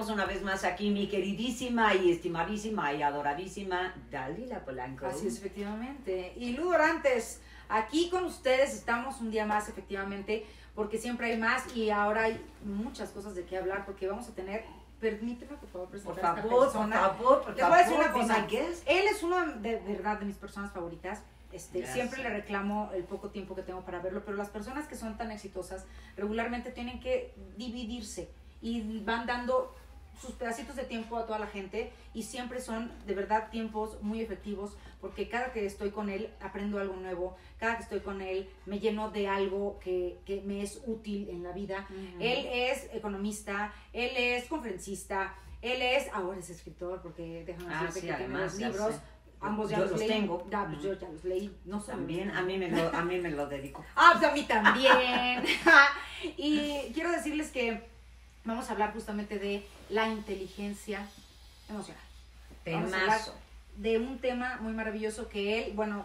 Estamos una vez más aquí, mi queridísima y estimadísima y adoradísima Dalila Polanco. Así es, efectivamente. Y Lu Dorantes, aquí con ustedes estamos un día más, efectivamente, porque siempre hay más y ahora hay muchas cosas de qué hablar, porque vamos a tener permíteme por favor presentar Por a esta favor, por persona. favor, por Les voy a decir favor, una cosa. Él es uno de verdad de mis personas favoritas. Este, siempre le reclamo el poco tiempo que tengo para verlo, pero las personas que son tan exitosas regularmente tienen que dividirse y van dando sus pedacitos de tiempo a toda la gente y siempre son de verdad tiempos muy efectivos porque cada que estoy con él aprendo algo nuevo, cada que estoy con él me lleno de algo que, que me es útil en la vida. Él es economista, él es conferencista, él es, ahora es escritor porque déjame Ah, decirte sí, que tiene además, ya libros. sé. Ambos ya Yo los, los leí. tengo. Ya, pues yo ya los leí. No solo También, a mí, me lo, a mí me lo dedico. Ah, pues a mí también. y quiero decirles que vamos a hablar justamente de la inteligencia emocional. Temazo. de un tema muy maravilloso que él, bueno,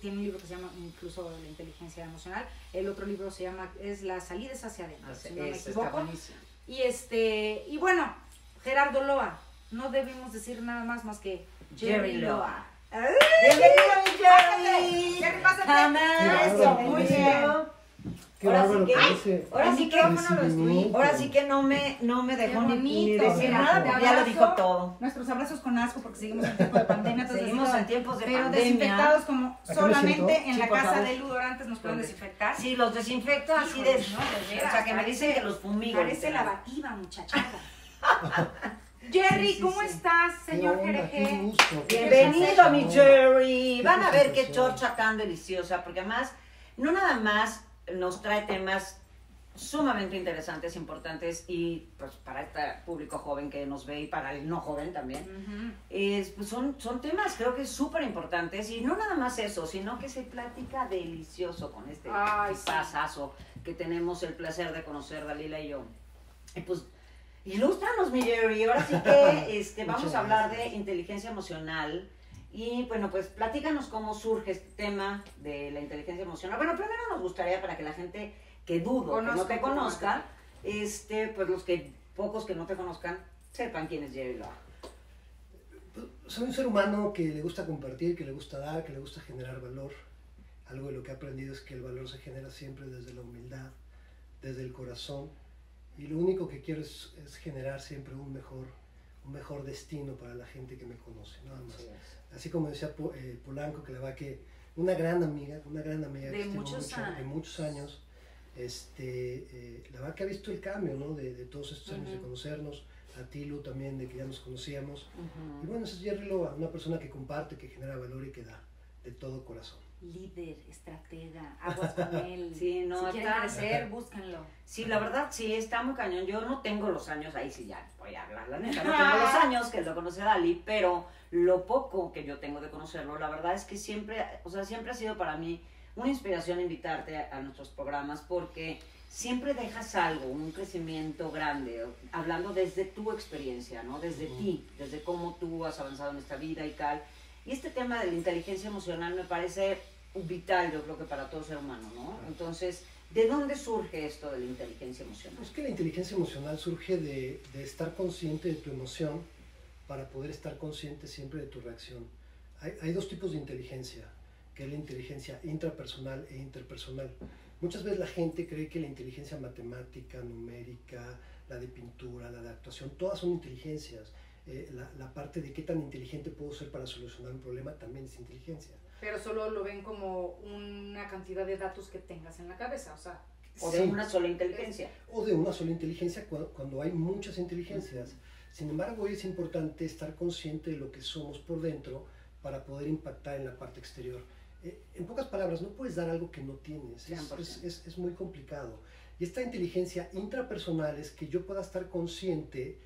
tiene un libro que se llama incluso La inteligencia emocional. El otro libro se llama es Las salidas hacia adentro, si no me está equivoco. Y este, y bueno, Gerardo Loa, no debemos decir nada más más que Jerry Loa. ¡Ay! Bienvenido, mi Jerry. Jerry, pásate. Muy bien. Qué Ahora sí bárbaro que-. Ahora El sí que, micrófono lo recibimiento. ahora sí que no me, no me dejó ni, ni bonito, decir mira, nada ya lo dijo todo. Nuestros abrazos con asco porque seguimos en tiempo de pandemia. entonces Seguimos en tiempos de pero pandemia. desinfectados como solamente en Sí, la casa favor. de Ludorantes nos pueden desinfectar. Sí, los desinfecto así de... Híjoles, no, de veras, o sea, que me dicen que los fumigo. Parece lavativa, muchachada. Jerry, Sí, sí, ¿cómo sí. estás, señor qué Bienvenido, mi. Jerry. Van a ver qué chorcha tan deliciosa, porque además, no nada más nos trae temas sumamente interesantes, importantes y pues para este público joven que nos ve y para el no joven también. Ujú. Es, pues, son, son temas creo que súper importantes y no nada más eso, sino que se platica delicioso con este Ay, sí. pasazo que tenemos el placer de conocer Dalila y yo. Y pues, ilústranos, mi Jerry. Ahora sí que este, vamos a hablar de inteligencia emocional. Y bueno, pues platícanos cómo surge este tema de la inteligencia emocional. Bueno, primero nos gustaría para que la gente que dudo, que no Conozca te conozca, este, pues los que pocos que no te conozcan, sepan quién es Jerry Loa. Soy un ser humano que le gusta compartir, que le gusta dar, que le gusta generar valor. Algo de lo que he aprendido es que el valor se genera siempre desde la humildad, desde el corazón. Y lo único que quiero es, es generar siempre un mejor, un mejor destino para la gente que me conoce, nada más. Así como decía eh, Polanco, que la va que una gran amiga, una gran amiga De que muchos mucho, de años. muchos años, este, eh, la verdad que ha visto el cambio, ¿no? De, de todos estos años de conocernos, a ti, Lu, también, de que ya nos conocíamos. Y bueno, ese es Jerry Loa, una persona que comparte, que genera valor y que da de todo corazón. Líder, estratega, aguas con él. Sí, no, si quieren está- crecer, búsquenlo. Sí, la verdad sí, está muy cañón. Yo no tengo los años, ahí sí ya voy a hablar, la neta, no tengo los años que lo conoce Dali, pero lo poco que yo tengo de conocerlo, la verdad es que siempre, o sea, siempre ha sido para mí una inspiración invitarte a, a nuestros programas porque siempre dejas algo, un crecimiento grande, hablando desde tu experiencia, ¿no? Desde ti, desde cómo tú has avanzado en esta vida y tal. Y este tema de la inteligencia emocional me parece vital, yo creo que para todo ser humano, ¿no? Entonces, ¿de dónde surge esto de la inteligencia emocional? Es que la inteligencia emocional surge de, de estar consciente de tu emoción para poder estar consciente siempre de tu reacción. Hay, hay dos tipos de inteligencia, que es la inteligencia intrapersonal e interpersonal. Muchas veces la gente cree que la inteligencia matemática, numérica, la de pintura, la de actuación, todas son inteligencias. Eh, la, la parte de qué tan inteligente puedo ser para solucionar un problema también es inteligencia. Pero solo lo ven como una cantidad de datos que tengas en la cabeza, o sea. ¿O de Sí. una sola inteligencia? o de una sola inteligencia cu- cuando hay muchas inteligencias. Sin embargo, hoy es importante estar consciente de lo que somos por dentro para poder impactar en la parte exterior. Eh, en pocas palabras, no puedes dar algo que no tienes. Es, 100%. es- es- es muy complicado. Y esta inteligencia intrapersonal es que yo pueda estar consciente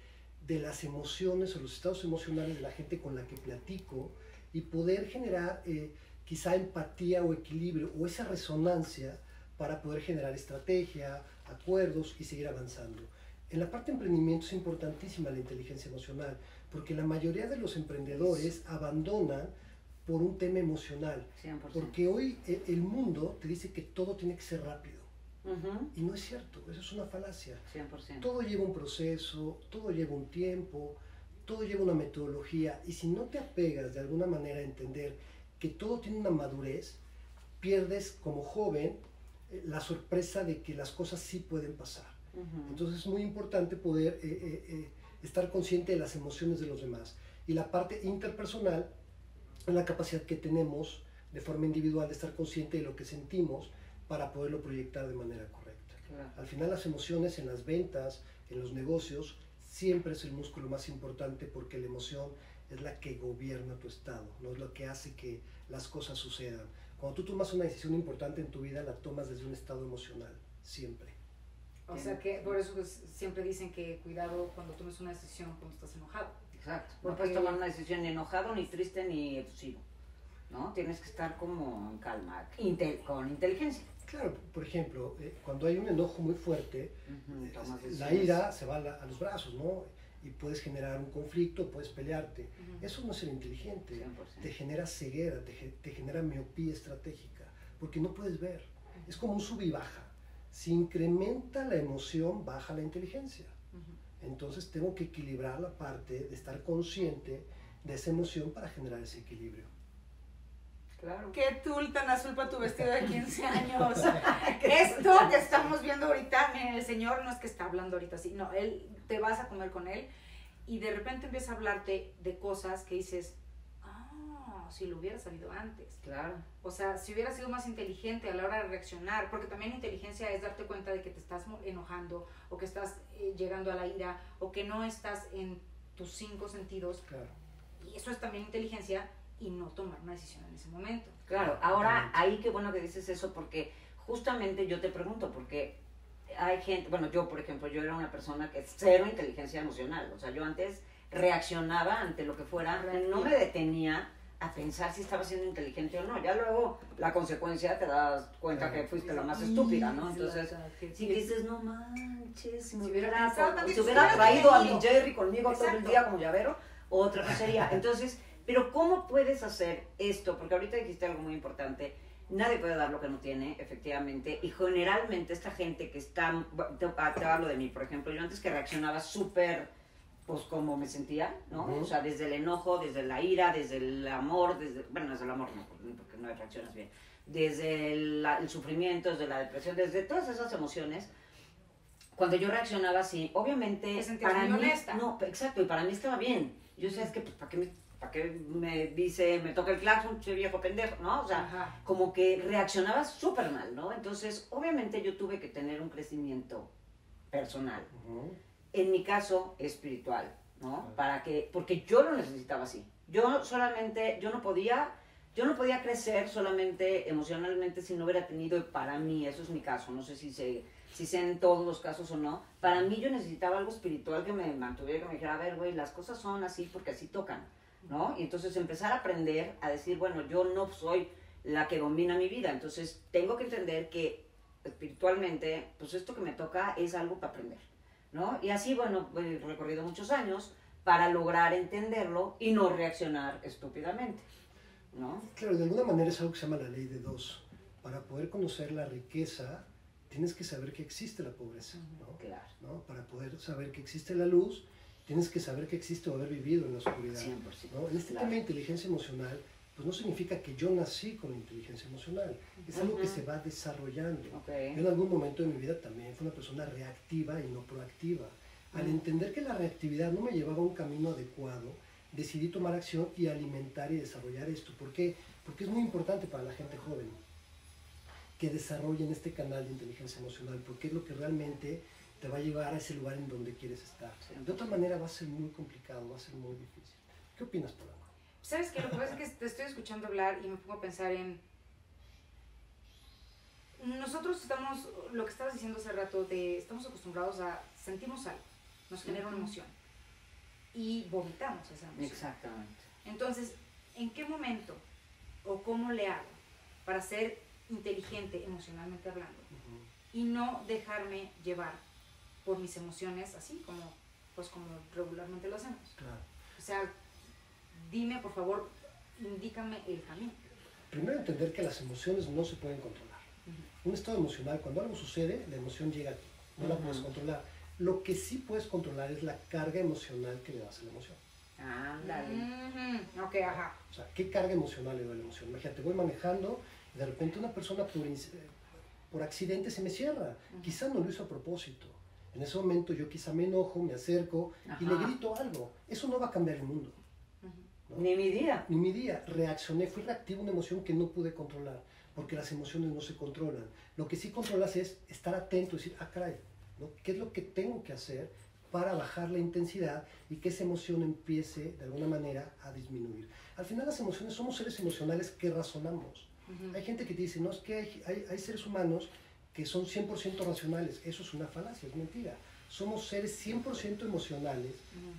de las emociones o los estados emocionales de la gente con la que platico y poder generar eh, quizá empatía o equilibrio o esa resonancia para poder generar estrategia, acuerdos y seguir avanzando. En la parte de emprendimiento es importantísima la inteligencia emocional, porque la mayoría de los emprendedores abandonan por un tema emocional, 100%. porque hoy e- el mundo te dice que todo tiene que ser rápido, Ujú, Y no es cierto, eso es una falacia. 100%. Todo lleva un proceso, todo lleva un tiempo, todo lleva una metodología y si no te apegas de alguna manera a entender que todo tiene una madurez, pierdes como joven eh, la sorpresa de que las cosas sí pueden pasar. Ujú. Entonces es muy importante poder eh, eh, eh, estar consciente de las emociones de los demás. Y la parte interpersonal es la capacidad que tenemos de forma individual de estar consciente de lo que sentimos para poderlo proyectar de manera correcta. Claro. Al final las emociones en las ventas, en los negocios, siempre es el músculo más importante porque la emoción es la que gobierna tu estado, no es lo que hace que las cosas sucedan. Cuando tú tomas una decisión importante en tu vida, la tomas desde un estado emocional, siempre. O sea que por eso pues, siempre dicen que cuidado cuando tomes una decisión cuando estás enojado. Exacto. No Porque- puedes tomar una decisión ni enojado, ni triste, ni efusivo. ¿No? Tienes que estar como en calma, inte- con inteligencia. Claro, por ejemplo, eh, cuando hay un enojo muy fuerte, eh, la ira se va a, la- a los brazos, ¿no? Y puedes generar un conflicto, puedes pelearte. Eso no es ser inteligente. 100%. Te genera ceguera, te, te genera miopía estratégica, porque no puedes ver. Es como un sub y baja. Si incrementa la emoción, baja la inteligencia. Entonces tengo que equilibrar la parte de estar consciente de esa emoción para generar ese equilibrio. Claro. Qué tul tan azul para tu vestido de 15 años. Esto que estamos viendo ahorita, miren, el señor no es que está hablando ahorita así, no, él te vas a comer con él y de repente empieza a hablarte de cosas que dices, ah, si lo hubiera sabido antes. Claro. O sea, si hubiera sido más inteligente a la hora de reaccionar, porque también inteligencia es darte cuenta de que te estás enojando o que estás eh, llegando a la ira o que no estás en tus cinco sentidos. Claro. Y eso es también inteligencia y no tomar una decisión en ese momento. Claro, ahora ahí qué bueno que dices eso porque justamente yo te pregunto, porque hay gente, bueno, yo por ejemplo, yo era una persona que cero inteligencia emocional, o sea, yo antes reaccionaba ante lo que fuera, no me detenía a pensar si estaba siendo inteligente o no, ya luego la consecuencia te das cuenta que fuiste la más estúpida, ¿no? Entonces, si dices, no manches, si me hubiera si hubiera traído a mi. Jerry conmigo todo el día como llavero, otra cosa sería. Entonces, pero ¿cómo puedes hacer esto? Porque ahorita dijiste algo muy importante. Nadie puede dar lo que no tiene, efectivamente. Y generalmente esta gente que está... Te, te hablo de mí, por ejemplo. Yo antes que reaccionaba súper, pues como me sentía, ¿no? Ujú. O sea, desde el enojo, desde la ira, desde el amor, desde... Bueno, desde el amor no, porque no reaccionas bien. Desde el, el sufrimiento, desde la depresión, desde todas esas emociones. Cuando yo reaccionaba así, obviamente... Te sentías para muy mí, honesta. No, exacto, y para mí estaba bien. Yo sé, es que, pues, ¿para qué me, para qué me dice, me toca el claxon, che viejo pendejo, ¿no? O sea, Ajá. como que reaccionaba súper mal, ¿no? Entonces, obviamente yo tuve que tener un crecimiento personal. Ujú. En mi caso, espiritual, ¿no? Claro. Para que, porque yo lo necesitaba así. Yo solamente, yo no podía, yo no podía crecer solamente emocionalmente si no hubiera tenido, para mí, eso es mi caso, no sé si se, si sea en todos los casos o no, para mí yo necesitaba algo espiritual que me mantuviera, que me dijera, a ver, güey, las cosas son así porque así tocan, ¿no? Y entonces empezar a aprender a decir, bueno, yo no soy la que domina mi vida, entonces tengo que entender que espiritualmente, pues esto que me toca es algo para aprender, ¿no? Y así, bueno, he recorrido muchos años para lograr entenderlo y no reaccionar estúpidamente, ¿no? Claro, de alguna manera es algo que se llama la ley de dos. Para poder conocer la riqueza, tienes que saber que existe la pobreza, ¿no? Claro, ¿no? Para poder saber que existe la luz, tienes que saber que existe o haber vivido en la oscuridad. 100%. ¿no? En este Claro. tema de inteligencia emocional, pues no significa que yo nací con inteligencia emocional, es algo que Ujú. se va desarrollando. Ok. Yo en algún momento de mi vida también fui una persona reactiva y no proactiva. Al entender que la reactividad no me llevaba a un camino adecuado, decidí tomar acción y alimentar y desarrollar esto. ¿Por qué? Porque es muy importante para la gente joven que desarrollen este canal de inteligencia emocional, porque es lo que realmente te va a llevar a ese lugar en donde quieres estar. Sí. De otra manera va a ser muy complicado, va a ser muy difícil. ¿Qué opinas, Polanco? ¿Sabes qué? Lo que pasa es que te estoy escuchando hablar y me pongo a pensar en... Nosotros estamos, lo que estabas diciendo hace rato, de estamos acostumbrados a sentimos algo, nos genera una emoción y vomitamos esa emoción. Exactamente. Entonces, ¿en qué momento o cómo le hago para ser inteligente emocionalmente hablando y no dejarme llevar por mis emociones así como pues como regularmente lo hacemos? Claro. O sea, dime por favor, indícame el camino. Primero entender que las emociones no se pueden controlar. Ujú. un estado emocional, cuando algo sucede, la emoción llega a ti, no la puedes controlar. Lo que sí puedes controlar es la carga emocional que le das a la emoción. Ándale. Ujú, Ok, ajá. O sea, ¿qué carga emocional le doy a la emoción? Imagínate, voy manejando y de repente una persona por, por accidente se me cierra. Quizá no lo hizo a propósito. En ese momento yo quizá me enojo, me acerco y le Ajá. grito algo. Eso no va a cambiar el mundo. ¿no? Ni mi día. Ni mi día, reaccioné, fui reactivo a una emoción que no pude controlar, porque las emociones no se controlan. Lo que sí controlas es estar atento, decir, ah, caray, ¿no? ¿qué es lo que tengo que hacer para bajar la intensidad y que esa emoción empiece de alguna manera a disminuir? Al final las emociones, somos seres emocionales que razonamos. Ujú. Hay gente que te dice, no, es que hay, hay- hay seres humanos que son 100% racionales. Eso es una falacia, es mentira. Somos seres 100% emocionales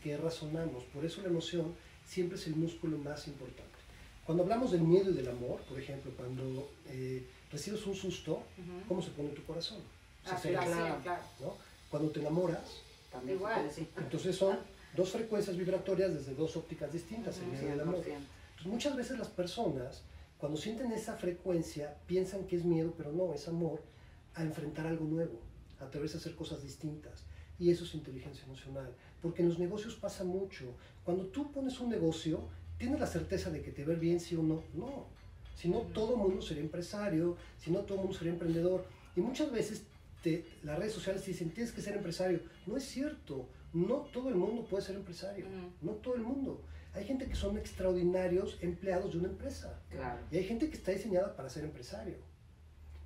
que razonamos. Por eso la emoción siempre es el músculo más importante. Cuando hablamos del miedo y del amor, por ejemplo, cuando eh, recibes un susto. ¿cómo se pone tu corazón? Se Ah, claro, claro. claro. ¿no? Cuando te enamoras, También Igual. decir. entonces son dos frecuencias vibratorias desde dos ópticas distintas, el miedo y el amor. 100%. Entonces, muchas veces las personas, cuando sienten esa frecuencia, piensan que es miedo, pero no, es amor a enfrentar algo nuevo, a atreverse a hacer cosas distintas. Y eso es inteligencia emocional. Porque en los negocios pasa mucho. Cuando tú pones un negocio, tienes la certeza de que te ir bien, sí o no. No. Si no, todo el mundo sería empresario, si no, todo el mundo sería emprendedor. Y muchas veces te- las redes sociales te dicen, tienes que ser empresario. No es cierto. No todo el mundo puede ser empresario. No todo el mundo. Hay gente que son extraordinarios empleados de una empresa. Claro. Y hay gente que está diseñada para ser empresario.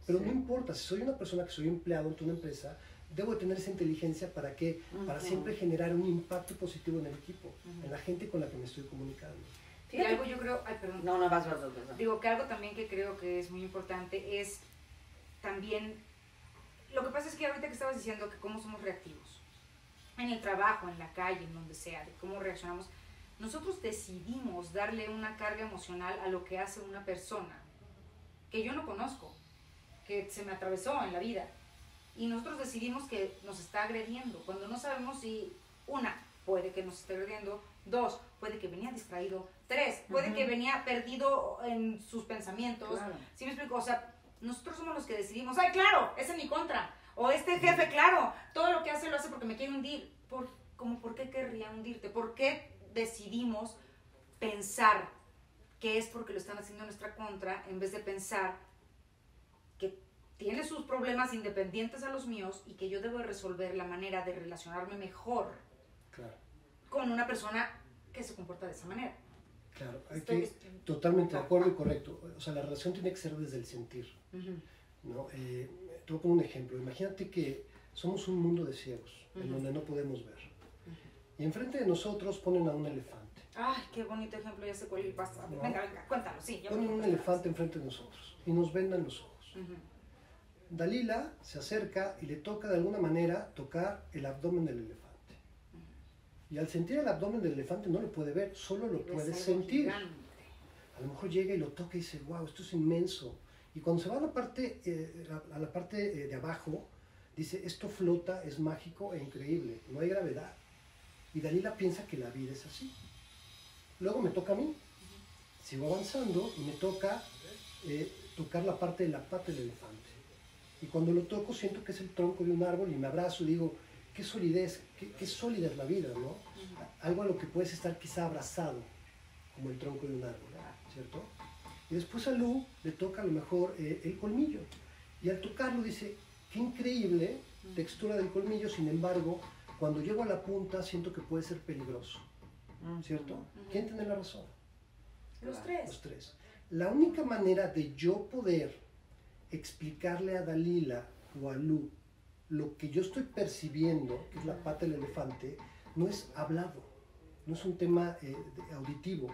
Pero Sí. no importa, si soy una persona que soy empleado en una empresa, debo de tener esa inteligencia para que para Ujú. siempre generar un impacto positivo en el equipo, Ujú. en la gente con la que me estoy comunicando. Y Fíjate. algo yo creo, ay, perdón. No, no, vas, vas, vas, vas. Digo que algo también que creo que es muy importante es también, lo que pasa es que ahorita que estabas diciendo que cómo somos reactivos, en el trabajo, en la calle, en donde sea, de cómo reaccionamos, nosotros decidimos darle una carga emocional a lo que hace una persona que yo no conozco, que se me atravesó en la vida. Y nosotros decidimos que nos está agrediendo, cuando no sabemos si, una, puede que nos esté agrediendo, dos, puede que venía distraído, tres, puede que venía perdido en sus pensamientos. Claro. ¿Sí me explico? O sea, nosotros somos los que decidimos, ay, claro, es en mi contra. O este jefe, claro, todo lo que hace lo hace porque me quiere hundir. Por, como, ¿Por qué querría hundirte? ¿Por qué decidimos pensar que es porque lo están haciendo en nuestra contra en vez de pensar tiene sus problemas independientes a los míos y que yo debo de resolver la manera de relacionarme mejor Claro, con una persona que se comporta de esa manera? claro. Hay Estoy- que, totalmente de acuerdo y correcto. O sea, la relación tiene que ser desde el sentir. Ujú. ¿no? Eh, te voy a poner un ejemplo. Imagínate que somos un mundo de ciegos, en Ujú. donde no podemos ver. Y enfrente de nosotros ponen a un elefante. Ay, qué bonito ejemplo, ya sé cuál pasa. No. Venga, venga, cuéntalo, sí. Ponen un elefante enfrente de nosotros y nos vendan los ojos. Dalila se acerca y le toca de alguna manera tocar el abdomen del elefante. Y al sentir el abdomen del elefante no lo puede ver, solo lo puede sentir. A lo mejor llega y lo toca y dice, wow, esto es inmenso. Y cuando se va a la parte, eh, a a la parte eh, de abajo, dice, esto flota, es mágico e increíble, no hay gravedad. Y Dalila piensa que la vida es así. Luego me toca a mí. Sigo avanzando y me toca eh, tocar la parte de la pata del elefante. Y cuando lo toco siento que es el tronco de un árbol y me abrazo y digo, qué solidez, qué, qué sólida es la vida, ¿no? Algo a lo que puedes estar quizá abrazado, como el tronco de un árbol, ¿cierto? Y después a Lu le toca a lo mejor eh, el colmillo. Y al tocarlo dice, qué increíble textura del colmillo, sin embargo, cuando llego a la punta siento que puede ser peligroso, ¿cierto? ¿Quién tiene la razón? Los Los tres. tres. La única manera de yo poder explicarle a Dalila o a Lu lo que yo estoy percibiendo, que es la pata del elefante, no es hablado, no es un tema eh, auditivo,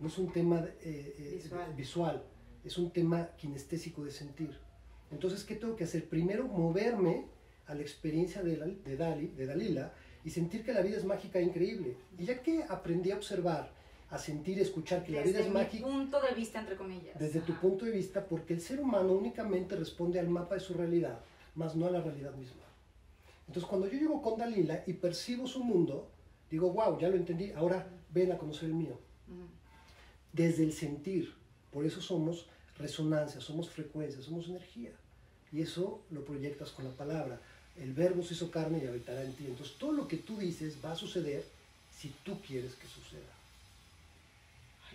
no es un tema eh, eh, Visual. visual, es un tema kinestésico de sentir. Entonces, ¿qué tengo que hacer? Primero, moverme a la experiencia de, la- de, Dali, de Dalila y sentir que la vida es mágica e increíble. Y ya que aprendí a observar, a sentir, escuchar que la vida Desde es mágica, punto de vista, entre comillas. desde tu punto de vista, porque el ser humano únicamente responde al mapa de su realidad, más no a la realidad misma. Entonces, cuando yo llego con Dalila y percibo su mundo, digo, wow, ya lo entendí, ahora ven a conocer el mío. Desde el sentir, por eso somos resonancia, somos frecuencia, somos energía. y eso lo proyectas con la palabra. El verbo se hizo carne y habitará en ti. Entonces todo lo que tú dices va a suceder si tú quieres que suceda.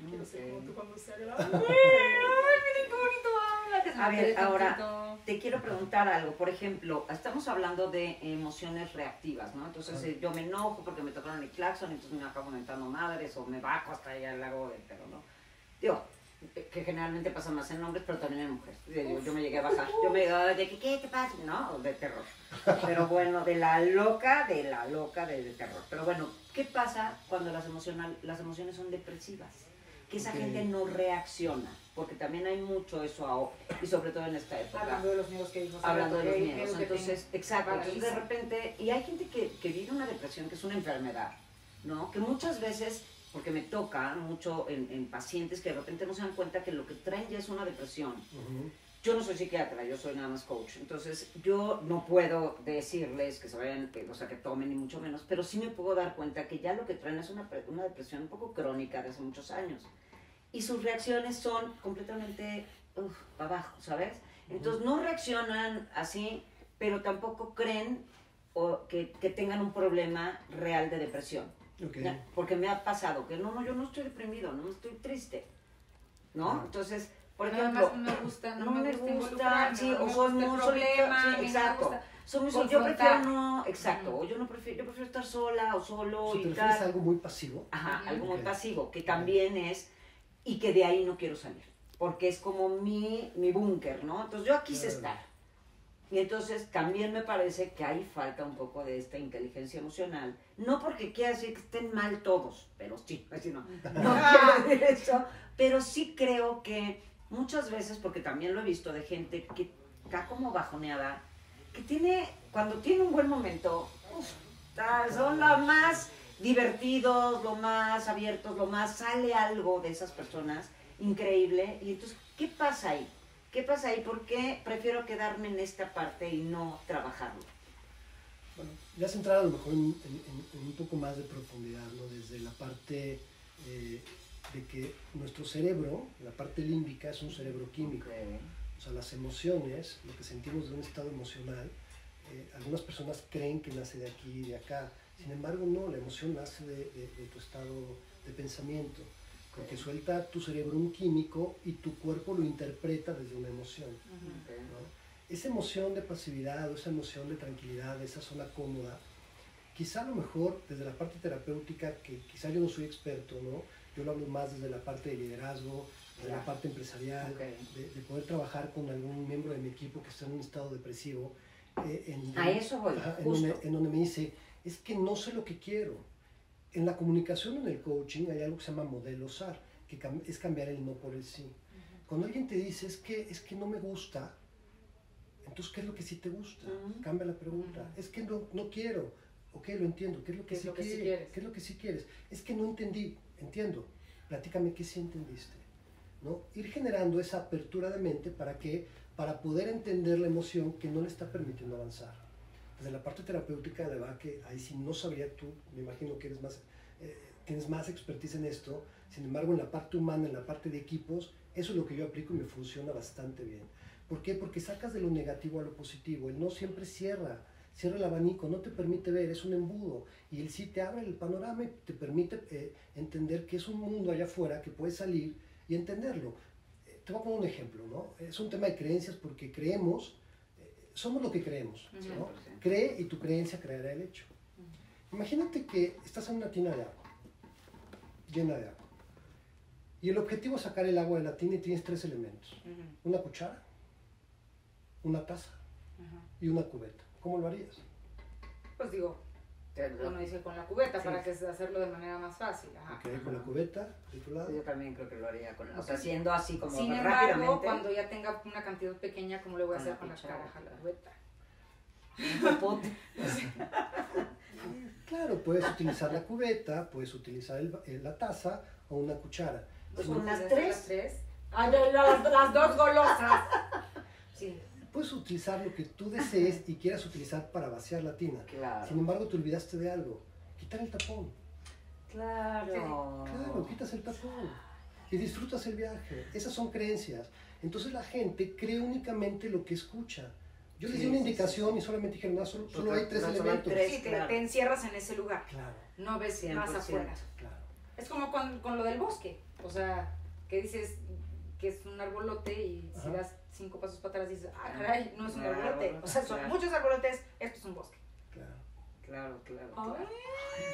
Quiero ser como tú cuando se haga la... Ah. ¡Ay, miren qué bonito habla! A ver, ahora, te quiero preguntar algo. Por ejemplo, estamos hablando de emociones reactivas, ¿no? Entonces, eh, yo me enojo porque me tocaron el claxon, entonces me acabo mentando madres, o me bajo hasta allá al lago del perro, ¿no? Digo, eh, que generalmente pasa más en hombres, pero también en mujeres. Yo, yo me llegué a bajar. Yo me digo, ¿de qué, qué te pasa? No, de terror. Pero bueno, de la loca, de la loca de, de terror. Pero bueno, ¿qué pasa cuando las, emocional, las emociones son depresivas? Que esa gente no reacciona, porque también hay mucho eso ahora, y sobre todo en esta época. Hablando de los miedos que dijo. Hablando de los miedos. Entonces, exacto. Entonces, de repente, y hay gente que, que vive una depresión que es una enfermedad, ¿no? Que muchas veces, porque me toca mucho en, en pacientes que de repente no se dan cuenta que lo que traen ya es una depresión. Yo no soy psiquiatra, yo soy nada más coach. Entonces, yo no puedo decirles que se vayan, que- o sea, que tomen ni mucho menos, pero sí me puedo dar cuenta que ya lo que traen es una, una depresión un poco crónica de hace muchos años. Y sus reacciones son completamente para abajo, ¿sabes? Entonces, no reaccionan así, pero tampoco creen o que, que tengan un problema real de depresión. Ok. Ya, Porque me ha pasado que no, no, yo no estoy deprimido, no estoy triste, ¿no? Ah. Entonces, por Nada ejemplo, más no me gusta, no, no me gusta, gusta, involucrarme, sí, no o me soy muy problema, solita, sí, exacto. gusta Soy muy sol- yo prefiero no, exacto, o yo no prefiero, yo prefiero estar sola o solo O sea, ¿Te y refieres a tal. algo muy pasivo? Ajá, algo muy pasivo, que también es, y que de ahí no quiero salir, porque es como mi, mi búnker, ¿no? Entonces yo aquí sé estar. Y entonces también me parece que ahí falta un poco de esta inteligencia emocional. No porque quiera decir que estén mal todos, pero sí, así no. No quiero decir eso, pero sí creo que muchas veces, porque también lo he visto de gente que está como bajoneada, que tiene, cuando tiene un buen momento, uf, son lo más divertidos, lo más abiertos, lo más, sale algo de esas personas increíble. Y entonces, ¿qué pasa ahí? ¿Qué pasa ahí? ¿Por qué prefiero quedarme en esta parte y no trabajarlo? Bueno, ya has entrado a lo mejor en un poco más de profundidad, ¿no? Desde la parte eh, de que nuestro cerebro, la parte límbica, es un cerebro químico. O sea, las emociones, lo que sentimos de un estado emocional, eh, algunas personas creen que nace de aquí y de acá. Sin embargo, no, la emoción nace de, de- de tu estado de pensamiento, porque suelta tu cerebro un químico y tu cuerpo lo interpreta desde una emoción. ¿no? Esa emoción de pasividad o esa emoción de tranquilidad, esa zona cómoda, quizá a lo mejor desde la parte terapéutica, que quizá yo no soy experto, ¿no? Yo lo hablo más desde la parte de liderazgo, de la parte empresarial, Ok. de, de poder trabajar con algún miembro de mi equipo que está en un estado depresivo. eh, en, A eso voy, Ajá, en, justo. donde, en donde me dice, es que no sé lo que quiero. En la comunicación, en el coaching, hay algo que se llama modelo SAR, que es cambiar el no por el sí. Cuando alguien te dice, es que, es que no me gusta, entonces, ¿qué es lo que sí te gusta? Ujú. Cambia la pregunta. Es que no, no quiero. Ok, lo entiendo. ¿Qué es lo que, ¿Qué sí, lo que sí quiere- quieres? ¿Qué es lo que sí quieres? Es que no entendí. Entiendo. Platícame qué sí entendiste. ¿no? Ir generando esa apertura de mente para que para poder entender la emoción que no le está permitiendo avanzar. Desde la parte terapéutica, de verdad que ahí sí no sabría tú, me imagino que eres más, eh, tienes más expertise en esto, sin embargo en la parte humana, en la parte de equipos, eso es lo que yo aplico y me funciona bastante bien. ¿Por qué? Porque sacas de lo negativo a lo positivo, el no siempre cierra, cierra el abanico, no te permite ver, es un embudo, y el sí te abre el panorama y te permite eh, entender que es un mundo allá afuera que puedes salir y entenderlo. Eh, te voy a poner un ejemplo, ¿no? Es un tema de creencias porque creemos, eh, somos lo que creemos, ¿no? 100%. Cree y tu creencia creará el hecho. Imagínate que estás en una tina de agua, llena de agua, y el objetivo es sacar el agua de la tina y tienes tres elementos, una cuchara, una taza y una cubeta. ¿Cómo lo harías? Pues digo, uno dice con la cubeta Sí. para que hacerlo de manera más fácil. Ajá, con la cubeta de tu lado. Yo también creo que lo haría con O sea, siendo así como Sin rápidamente. embargo, cuando ya tenga una cantidad pequeña, ¿cómo le voy a Con hacer la con la cuchara. caraja, la cubeta? Claro, puedes utilizar la cubeta, puedes utilizar el- el- la taza o una cuchara. Pues Son- con las ¿Las tres. Ay, las dos golosas. Sí. Puedes utilizar lo que tú desees y quieras utilizar para vaciar la tina. Claro. Sin embargo, te olvidaste de algo. Quitar el tapón. Claro. Claro, quitas el tapón. Y disfrutas el viaje. Esas son creencias. Entonces la gente cree únicamente lo que escucha. Yo les Sí, di una sí, sí, indicación sí. y solamente dijeron, no, solo, solo hay tres no, elementos. tres. Sí, te, claro. te encierras en ese lugar. Claro, No ves más 100%. afuera. claro. Es como con, con lo del bosque. O sea, que dices que es un arbolote y si Ajá. Cinco pasos para atrás dices, ah, caray, no es un Ah, arbolote. O sea, son claro. muchos arbolotes, esto es un bosque. claro. Claro, claro. Ay, claro.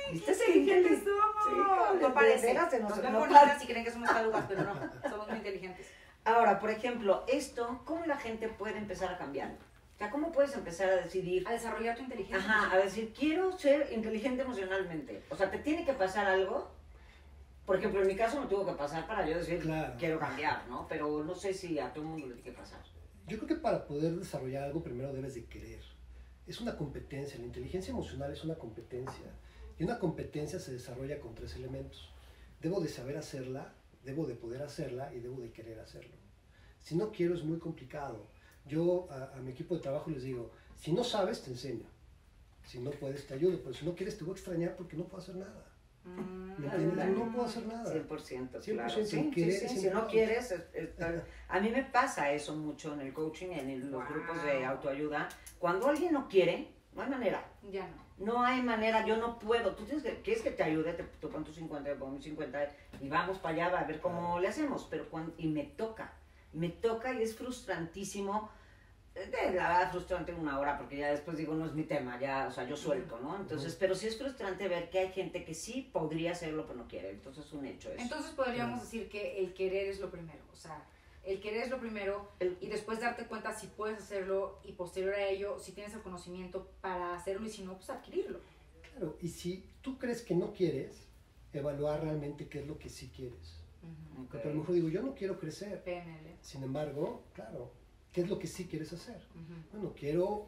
qué ¿Viste? inteligentes somos. no parece. nos- Nos ven bonitas y creen que somos tarugas, pero no, somos muy inteligentes. Ahora, por ejemplo, esto, ¿cómo la gente puede empezar a cambiar? O sea, ¿cómo puedes empezar a decidir, A desarrollar tu inteligencia. ajá, a decir, quiero ser inteligente emocionalmente? O sea, ¿te tiene que pasar algo? Por ejemplo, en mi caso me tuvo que pasar para yo decir, Claro. quiero cambiar, ¿no? Pero no sé si a todo el mundo le tiene que pasar. Yo creo que para poder desarrollar algo primero debes de querer. Es una competencia, la inteligencia emocional es una competencia. Y una competencia se desarrolla con tres elementos. Debo de saber hacerla, debo de poder hacerla y debo de querer hacerlo. Si no quiero es muy complicado. Yo a, a mi equipo de trabajo les digo, si no sabes te enseño. Si no puedes te ayudo, pero si no quieres te voy a extrañar porque no puedo hacer nada. Mm, ¿Me entiendes? No puedo hacer nada. 100%, 100% claro. Sí, sí, querer sí, es Si no quieres, es- es- a mí me pasa eso mucho en el coaching, en el- los Wow. grupos de autoayuda. Cuando alguien no quiere, no hay manera. Ya no. No hay manera, yo no puedo. Tú tienes que, quieres que te ayude, te, tú pon tus 50, yo pongo mis 50 y vamos para allá a ver cómo le hacemos. Pero cuando, y me toca, me toca y es frustrantísimo. De la verdad, frustrante una hora porque ya después digo, no es mi tema, ya, o sea, yo suelto, ¿no? Entonces, pero sí es frustrante ver que hay gente que sí podría hacerlo, pero no quiere. Entonces, es un hecho eso. Entonces podríamos decir que el querer es lo primero. O sea, el querer es lo primero El- y después darte cuenta si puedes hacerlo y posterior a ello, si tienes el conocimiento para hacerlo y si no, pues adquirirlo. Claro, y si tú crees que no quieres, evaluar realmente qué es lo que sí quieres. Ok. Porque a lo mejor digo, yo no quiero crecer. PNL. Sin embargo, claro, ¿qué es lo que sí quieres hacer? Ujú. Bueno, quiero,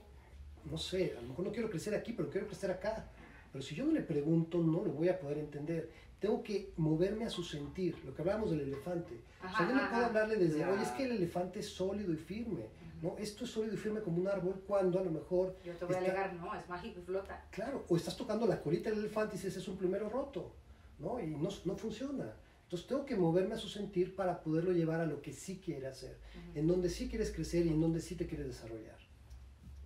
no sé, a lo mejor no quiero crecer aquí, pero quiero crecer acá. Pero si yo no le pregunto, no lo voy a poder entender. Tengo que moverme a su sentir, lo que hablábamos del elefante. o sea, yo no Ajá, puedo ajá. hablarle desde, Claro. oye, es que el elefante es sólido y firme. ¿no? Esto es sólido y firme como un árbol cuando a lo mejor, Yo te voy a Está- alegar, no, es mágico y flota. claro, o estás tocando la colita del elefante y dices, es un plumero roto, ¿no? Y no, no funciona. Entonces tengo que moverme a su sentir para poderlo llevar a lo que sí quiere hacer, en donde sí quieres crecer y en donde sí te quieres desarrollar.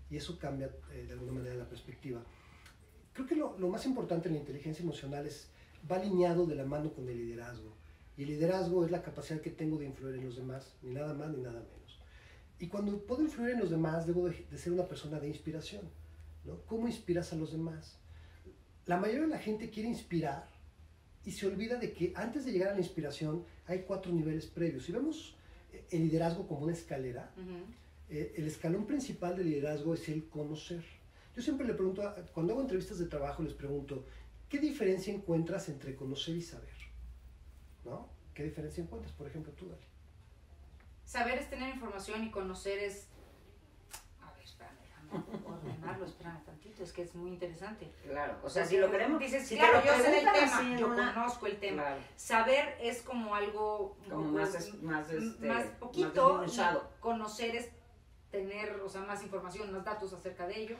Y eso cambia eh, de alguna manera la perspectiva. Creo que lo, lo más importante en la inteligencia emocional es, va alineado de la mano con el liderazgo. Y el liderazgo es la capacidad que tengo de influir en los demás, ni nada más ni nada menos. Y cuando puedo influir en los demás, debo de, de ser una persona de inspiración. ¿no? ¿Cómo inspiras a los demás? La mayoría de la gente quiere inspirar y se olvida de que antes de llegar a la inspiración hay cuatro niveles previos. Si vemos eh, el liderazgo como una escalera, eh, el escalón principal del liderazgo es el conocer. Yo siempre le pregunto, a- cuando hago entrevistas de trabajo, les pregunto, ¿qué diferencia encuentras entre conocer y saber? ¿No? ¿Qué diferencia encuentras? Por ejemplo, tú, Dali. Saber es tener información y conocer es... A ver, espérame, déjame ordenarlo, espérame tantito, es que es muy interesante. Claro, o sea, si lo queremos, Dices, si claro, yo sé del tema, en yo una- conozco el tema. Claro, Saber es como algo como poco- más, es- más, este, más más poquito y conocer es tener, o sea, más información, más datos acerca de ello.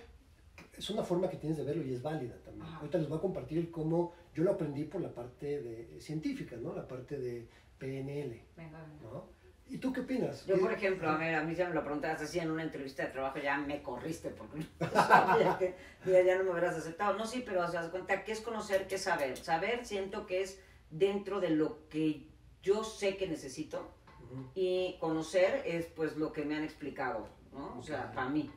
Es una forma que tienes de verlo y es válida también. Ajá. Ahorita les voy a compartir cómo yo lo aprendí por la parte de, científica, ¿no? La parte de PNL, Venga, venga. ¿no? ¿Y tú qué opinas? Yo, ¿Qué- por ejemplo, a ver, a mí se me lo preguntabas así en una entrevista de trabajo, ya me corriste porque no sabía que ya, ya no me hubieras aceptado. No, sí, pero se das cuenta, ¿qué es conocer? ¿Qué es saber? Saber siento que es dentro de lo que yo sé que necesito Ujú, y conocer es pues lo que me han explicado, ¿no? O sea, para mí.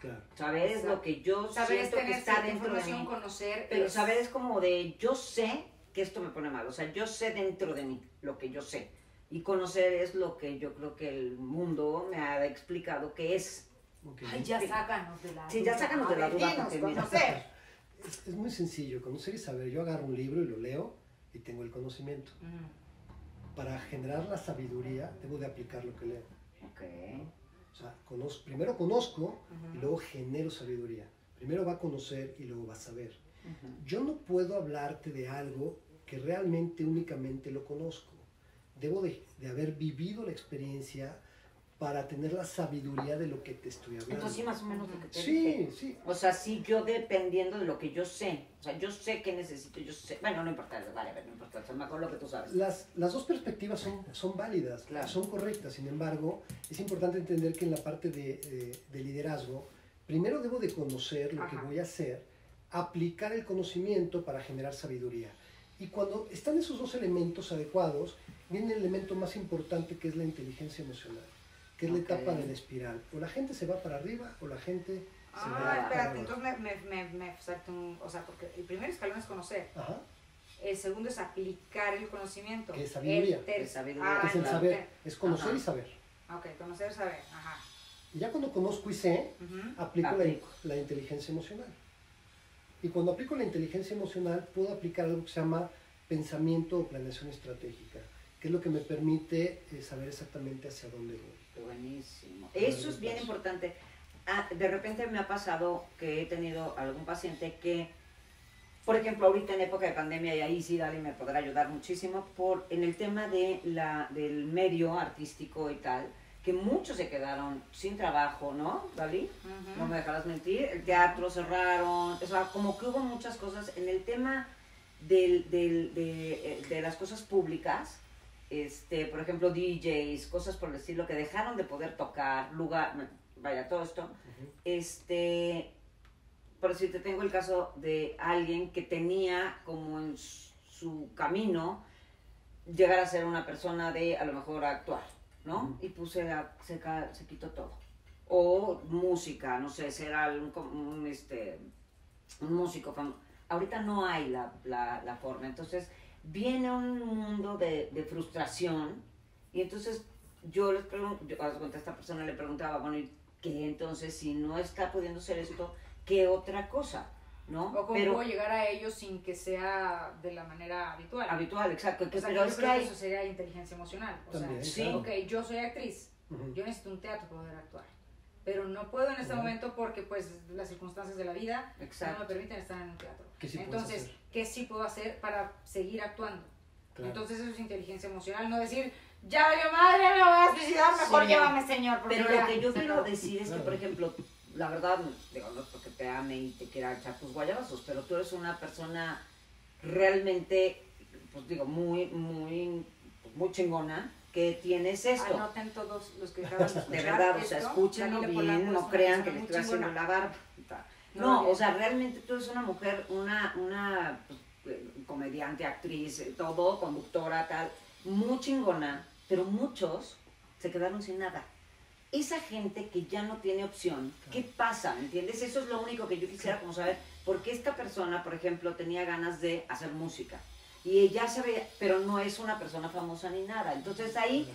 Claro. Saber es lo que yo Saber es siento que tener está dentro de información, mí. conocer. Pero es- saber es como de yo sé que esto me pone mal, o sea, yo sé dentro de mí lo que yo sé. Y conocer es lo que yo creo que el mundo me ha explicado que es. ok. Ay, ya sácanos de la Sí, ya duda. sácanos de la duda, conocer. Es, es muy sencillo, conocer y saber. Yo agarro un libro y lo leo y tengo el conocimiento. Mm, Para generar la sabiduría, debo de aplicar lo que leo. Ok. O sea, conozco, primero conozco y luego genero sabiduría. Primero va a conocer y luego va a saber. Yo no puedo hablarte de algo que realmente únicamente lo conozco. Debo de, de haber vivido la experiencia para tener la sabiduría de lo que te estoy hablando. Entonces sí, más o menos lo que te Sí, dije. sí. O sea, sí, yo dependiendo de lo que yo sé. O sea, yo sé que necesito, yo sé. Bueno, no importa, vale, no importa. Sea, mejor lo que tú sabes. Las, las dos perspectivas son, son válidas, Claro. son correctas. Sin embargo, es importante entender que en la parte de, eh, de liderazgo, primero debo de conocer lo que voy a hacer, aplicar el conocimiento para generar sabiduría. Y cuando están esos dos elementos adecuados, viene el elemento más importante que es la inteligencia emocional, que es Ok. la etapa de la espiral. O la gente se va para arriba o la gente se va Ah, para espérate, abajo. entonces me, me, me, me salté un... O sea, porque el primer escalón es conocer, Ajá, el segundo es aplicar el conocimiento. Que es sabiduría. El es sabiduría, Ah, es el claro. saber, es conocer Ajá. y saber. Ok, conocer, saber, ajá. Y ya cuando conozco y sé, Ujú. aplico, la- Aplico. La, inteligencia emocional. Y cuando aplico la inteligencia emocional, puedo aplicar algo que se llama pensamiento o planeación estratégica, que es lo que me permite eh, saber exactamente hacia dónde voy. Buenísimo. Eso es bien importante. Ah, de repente me ha pasado que he tenido algún paciente que, por ejemplo, ahorita en época de pandemia, y ahí sí Dali me podrá ayudar muchísimo, por, en el tema de la, del medio artístico y tal, que muchos se quedaron sin trabajo, ¿no, Dali? Ujú. No me dejarás mentir, el teatro cerraron, o sea, como que hubo muchas cosas en el tema del, del- de, eh, de las cosas públicas, este, por ejemplo, DJs, cosas por el estilo, que dejaron de poder tocar, lugar, vaya, todo esto, este, por si te tengo el caso de alguien que tenía como en su- su camino llegar a ser una persona de, a lo mejor, actuar, ¿no? Y pues se, se, quitó todo o música, no sé, ser algún, como un, este, un músico famoso. Ahorita no hay la, la, la forma, entonces viene un mundo de, de frustración y entonces yo les pregunto, yo, a esta persona le preguntaba, bueno, ¿y qué entonces si no está pudiendo ser esto, qué otra cosa? ¿No? O cómo Pero puedo llegar a ellos sin que sea de la manera habitual. habitual, exacto, que, O sea, pero yo es que creo que hay... eso sería inteligencia emocional. O También, sea, sí. ok, yo soy actriz, Ujú. yo necesito un teatro para poder actuar. Pero no puedo en este momento porque pues las circunstancias de la vida no me permiten estar en un teatro. ¿Qué sí puedes Entonces? ¿qué sí puedo hacer para seguir actuando? Claro. Entonces eso es inteligencia emocional, no decir, ya valió madre, me voy a suicidar, mejor Sí. llévame señor. Pero ya lo que yo quiero acabó". decir es que, Claro. por ejemplo, la verdad, digo, no es porque te ame y te quiera echar tus guayabazos, pero tú eres una persona realmente, pues digo, muy, muy, muy chingona, que tienes esto. Anoten todos los que acaban de escuchar de verdad, o sea, escúchenlo bien, no crean que le estoy haciendo chingona. la barba. No, o sea, realmente tú eres una mujer, una, una pues, comediante, actriz, eh, todo, conductora, tal, muy chingona, pero muchos se quedaron sin nada. Esa gente que ya no tiene opción, ¿qué pasa? ¿Me entiendes? Eso es lo único que yo quisiera como saber, porque esta persona, por ejemplo, tenía ganas de hacer música y ella se ve, pero no es una persona famosa ni nada. Entonces ahí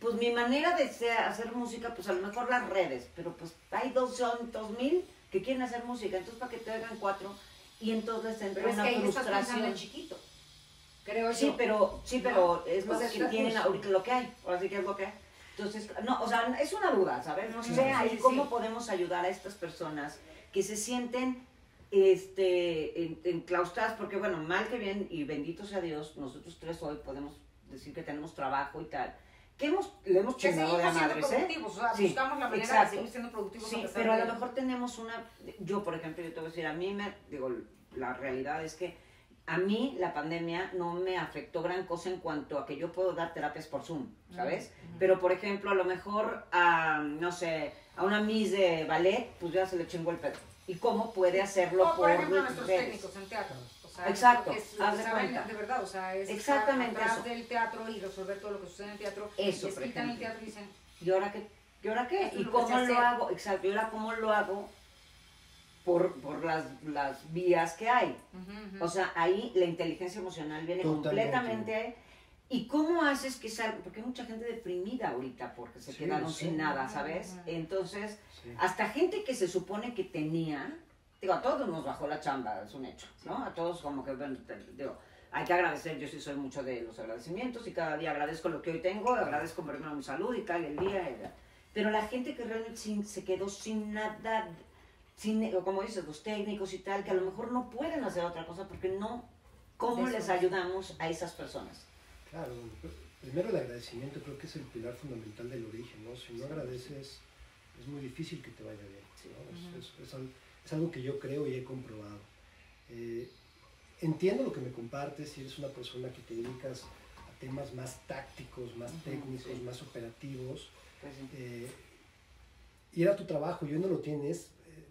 pues mi manera de hacer música, pues a lo mejor las redes, pero pues hay doscientos mil que quieren hacer música, entonces para que te oigan cuatro, y entonces entra Pero es que una estás pensando frustración. chiquito. Creo Sí, yo. pero, sí, pero es lo que tienen ahorita lo que hay, ahora sí que es lo que hay. Entonces, no, o sea, es una duda, ¿sabes? No sé sí, ahí sí, cómo sí. podemos ayudar a estas personas que se sienten este, en- enclaustradas, porque bueno, mal que bien, y bendito sea Dios, nosotros tres hoy podemos decir que tenemos trabajo y tal, que hemos, le hemos chingado de madres, ¿eh? productivos, o sea, Sí, buscamos la manera exacto. de seguir siendo productivos. Sí, pero a lo mejor tenemos una, yo por ejemplo, yo te voy a decir, a mí me, digo, la realidad es que a mí la pandemia no me afectó gran cosa en cuanto a que yo puedo dar terapias por Zoom, ¿sabes? Ujú. Pero por ejemplo, a lo mejor a, no sé, a una Miss de ballet, pues ya se le chingó el pedo. ¿Y cómo puede hacerlo O, por, por ejemplo, nuestros redes? técnicos en teatro. O sea, Exacto, Es, haz de cuenta. de verdad, o sea, es Exactamente estar atrás eso. del teatro y resolver todo lo que sucede en el teatro. Eso, les por quitan el teatro y dicen, ¿Y ahora qué? ¿Y ahora qué? ¿Y cómo lo hago? Exacto, ¿y ahora cómo lo hago? Por, por las, las vías que hay. ujú, ujú. O sea, ahí la inteligencia emocional viene Totalmente. completamente. ¿Y cómo haces que salga? Porque hay mucha gente deprimida ahorita porque se Sí, quedaron sí. sin nada, ¿sabes? Entonces, Sí. hasta gente que se supone que tenía, digo, a todos nos bajó la chamba, es un hecho, ¿no? A todos como que, bueno, te- digo, hay que agradecer, yo sí soy mucho de los agradecimientos y cada día agradezco lo que hoy tengo, agradezco primero mi salud y tal, el día, pero la gente que realmente sin- se quedó sin nada, sin, o como dices, los técnicos y tal, que a lo mejor no pueden hacer otra cosa porque no, ¿cómo Eso. les ayudamos a esas personas? Claro, Primero el agradecimiento creo que es el pilar fundamental del origen, ¿no? Si no agradeces, es muy difícil que te vaya bien. ¿no? es, es, es, algo, es, algo, que yo creo y he comprobado. Eh, entiendo lo que me compartes, si eres una persona que te dedicas a temas más tácticos, más técnicos, sí. más operativos. Pues sí. eh, y era tu trabajo y hoy no lo tienes,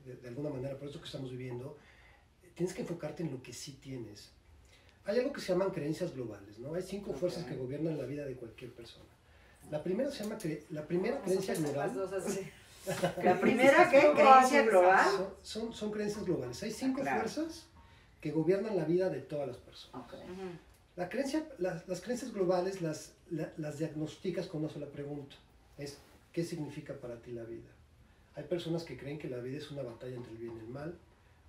de, de, alguna manera, por eso que estamos viviendo, tienes que enfocarte en lo que sí tienes. Hay algo que se llaman creencias globales, ¿no? Hay cinco okay. fuerzas que gobiernan la vida de cualquier persona. La primera se llama, cre la primera creencia global. La primera, ¿qué? Creencia global. Son, son, son, creencias globales. Hay cinco claro. fuerzas que gobiernan la vida de todas las personas. Okay. La creencia, las, las creencias globales las, la, las diagnosticas con una sola pregunta. Es, ¿qué significa para ti la vida? Hay personas que creen que la vida es una batalla entre el bien y el mal.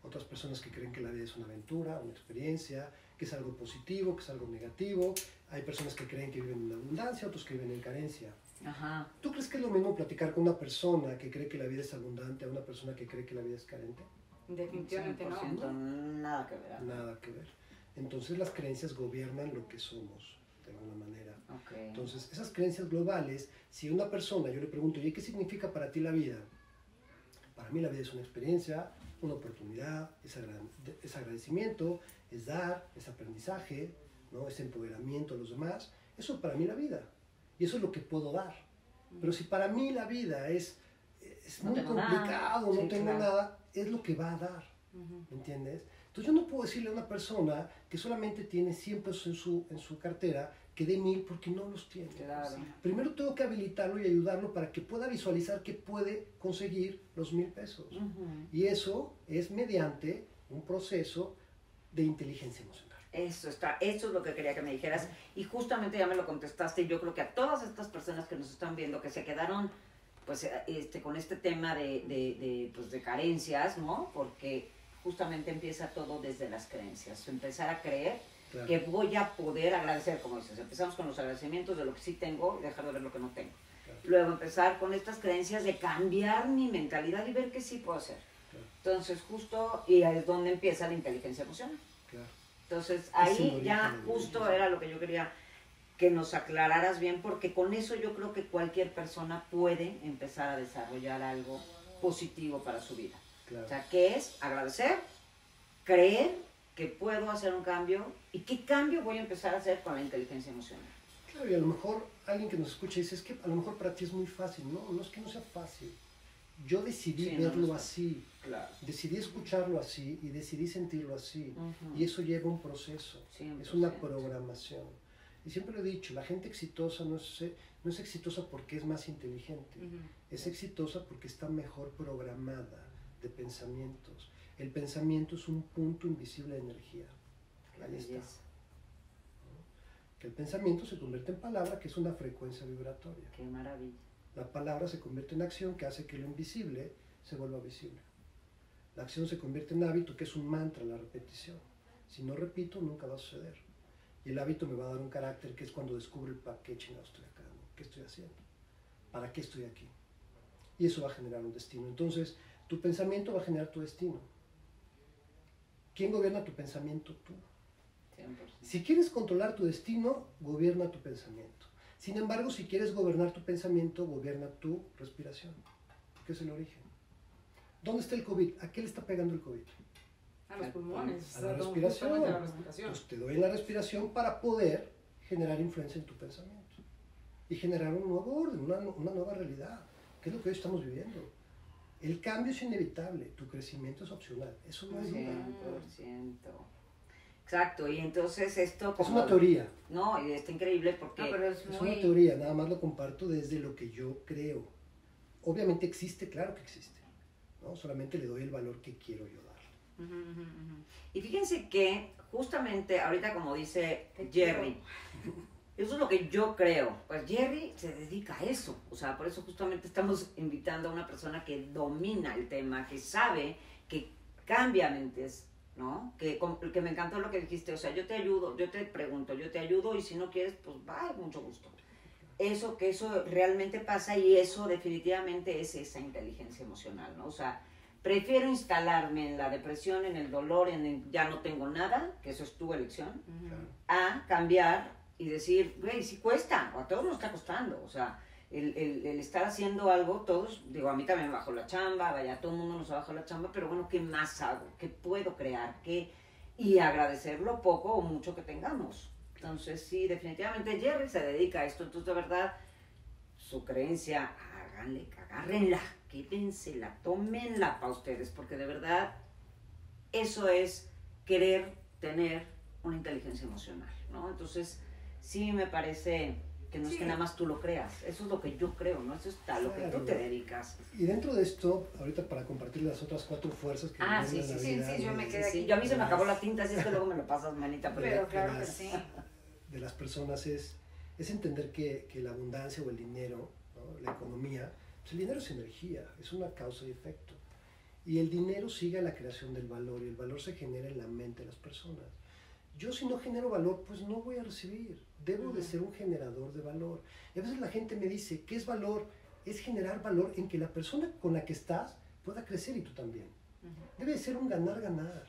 Otras personas que creen que la vida es una aventura, una experiencia, que es algo positivo, que es algo negativo. Hay personas que creen que viven en abundancia, otros que viven en carencia. Ajá. ¿Tú crees que es lo mismo platicar con una persona que cree que la vida es abundante a una persona que cree que la vida es carente? Definitivamente no. Nada que ver. Nada que ver. Entonces las creencias gobiernan lo que somos, de alguna manera. Okay. Entonces, esas creencias globales, si una persona, yo le pregunto, ¿y qué significa para ti la vida? Para mí la vida es una experiencia, una oportunidad, es, agra es agradecimiento, es dar, es aprendizaje, ¿no? es empoderamiento a los demás. Eso para mí la vida. Y eso es lo que puedo dar. Pero si para mí la vida es, es no muy complicado, nada. no Sí, tengo claro. nada, es lo que va a dar. ¿Me entiendes? Entonces yo no puedo decirle a una persona que solamente tiene 100 pesos en su, en su cartera que dé mil porque no los tiene. Claro. Primero tengo que habilitarlo y ayudarlo para que pueda visualizar que puede conseguir los mil pesos. Y eso es mediante un proceso de inteligencia emocional. Eso está, eso es lo que quería que me dijeras. Y justamente ya me lo contestaste. y Yo creo que a todas estas personas que nos están viendo, que se quedaron pues este, con este tema de, de, de, pues, de carencias, ¿no? Porque justamente empieza todo desde las creencias. Empezar a creer Claro. que voy a poder agradecer, como dices. Empezamos con los agradecimientos de lo que sí tengo y dejar de ver lo que no tengo. Claro. Luego empezar con estas creencias de cambiar mi mentalidad y ver qué sí puedo hacer. Claro. Entonces, justo, y ahí es donde empieza la inteligencia emocional. Entonces, Es ahí ya justo era lo que yo quería que nos aclararas bien, porque con eso yo creo que cualquier persona puede empezar a desarrollar algo positivo para su vida. Claro. O sea, que es agradecer, creer que puedo hacer un cambio y qué cambio voy a empezar a hacer con la inteligencia emocional. Claro, y a lo mejor alguien que nos escucha dice, es que a lo mejor para ti es muy fácil. No, no es que no sea fácil. Yo decidí Sí, verlo no así, Claro. decidí escucharlo así y decidí sentirlo así. Y eso lleva un proceso, es una programación. Y siempre lo he dicho, la gente exitosa no es, no es exitosa porque es más inteligente, Ujú. es exitosa porque está mejor programada de pensamientos. El pensamiento es un punto invisible de energía. Ahí está. Que el pensamiento se convierte en palabra, que es una frecuencia vibratoria. qué maravilla. La palabra se convierte en acción, que hace que lo invisible se vuelva visible. La acción se convierte en hábito, que es un mantra, la repetición. Si no repito, nunca va a suceder. Y el hábito me va a dar un carácter, que es cuando descubro el para qué chingado estoy acá, ¿no? ¿Qué estoy haciendo? ¿Para qué estoy aquí? Y eso va a generar un destino. Entonces, tu pensamiento va a generar tu destino. ¿Quién gobierna tu pensamiento? Tú. 100%. Si quieres controlar tu destino, gobierna tu pensamiento. Sin embargo, si quieres gobernar tu pensamiento, gobierna tu respiración, que es el origen. ¿Dónde está el COVID? ¿A qué le está pegando el COVID? A los pulmones. A la respiración. a la respiración. Pues te doy la respiración para poder generar influencia en tu pensamiento y generar un nuevo orden, una, una nueva realidad, que es lo que hoy estamos viviendo. El cambio es inevitable, tu crecimiento es opcional, eso no duda. 100%. Exacto, y entonces esto Es una teoría, No, y está increíble porque... No, pero es Es muy... una teoría, nada más lo comparto desde lo que yo creo. Obviamente existe, claro que existe. ¿no? Solamente le doy el valor que quiero yo dar. Ujú, ujú, ujú. Y fíjense que justamente ahorita como dice Jerry, eso es lo que yo creo. Pues Jerry se dedica a eso. O sea, por eso justamente estamos invitando a una persona que domina el tema, que sabe, que cambia mentes, ¿no? Que, que me encantó lo que dijiste. O sea, yo te ayudo, yo te pregunto, yo te ayudo y si no quieres, pues bye, mucho gusto. Eso, que eso realmente pasa y eso definitivamente es esa inteligencia emocional, ¿no? O sea, prefiero instalarme en la depresión, en el dolor, en el ya no tengo nada, que eso es tu elección, a cambiar y decir, güey, sí cuesta, o a todos nos está costando, o sea, el, el, el, estar haciendo algo, todos, digo, a mí también me bajó la chamba, vaya, todo el mundo nos bajó la chamba, pero bueno, ¿qué más hago? ¿Qué puedo crear? ¿Qué? Y agradecer lo poco o mucho que tengamos. Entonces, sí, definitivamente Jerry se dedica a esto, entonces de verdad, su creencia, háganle, agárrenla, quédensela, tómenla para ustedes, porque de verdad, eso es querer tener una inteligencia emocional, ¿no? Entonces, sí me parece que no es que nada más tú lo creas, eso es lo que yo creo, ¿no? Eso es a lo que tú te dedicas. Y dentro de esto, ahorita para compartir las otras cuatro fuerzas que Ah, sí, sí, sí, sí, yo me quedé aquí. Yo a mí se me acabó la tinta, así es que luego me lo pasas, manita. Pero, claro que sí. De las personas es, es entender que, que la abundancia o el dinero, ¿no? la economía, pues el dinero es energía, es una causa y efecto. Y el dinero sigue a la creación del valor y el valor se genera en la mente de las personas. Yo si no genero valor, pues no voy a recibir. Debo de ser un generador de valor. Y a veces la gente me dice, ¿qué es valor? Es generar valor en que la persona con la que estás pueda crecer y tú también. Debe de ser un ganar-ganar.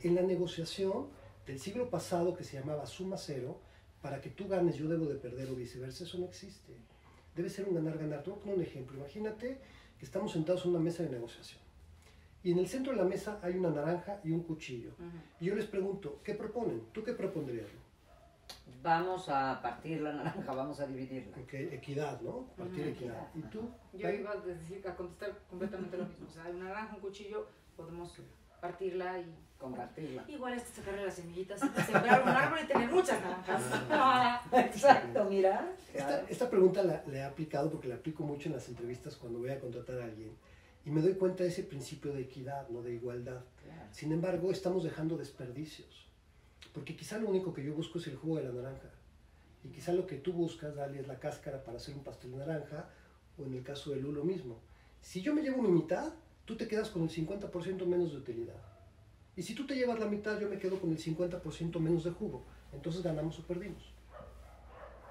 En la negociación del siglo pasado que se llamaba suma cero, para que tú ganes yo debo de perder o viceversa, eso no existe. Debe ser un ganar-ganar. Te voy a poner un ejemplo. Imagínate que estamos sentados en una mesa de negociación. Y en el centro de la mesa hay una naranja y un cuchillo. Y yo les pregunto, ¿qué proponen? ¿Tú qué propondrías? Vamos a partir la naranja, vamos a dividirla. Ok, equidad, ¿no? Partir equidad. ¿Y tú? Yo iba a, decir, a contestar completamente lo mismo. O sea, hay una naranja, un cuchillo, podemos partirla y compartirla. Igual es sacarle las semillitas, sembrar un árbol y tener muchas naranjas. Ah, exacto, mira. Esta, esta pregunta la, la, he aplicado porque la aplico mucho en las entrevistas cuando voy a contratar a alguien y me doy cuenta de ese principio de equidad, no de igualdad. Claro. Sin embargo, estamos dejando desperdicios, porque quizá lo único que yo busco es el jugo de la naranja y quizá lo que tú buscas, Dali, es la cáscara para hacer un pastel de naranja o en el caso del lu lo mismo. Si yo me llevo mi mitad, tú te quedas con el 50% menos de utilidad. Y si tú te llevas la mitad, yo me quedo con el 50% menos de jugo. Entonces ganamos o perdimos.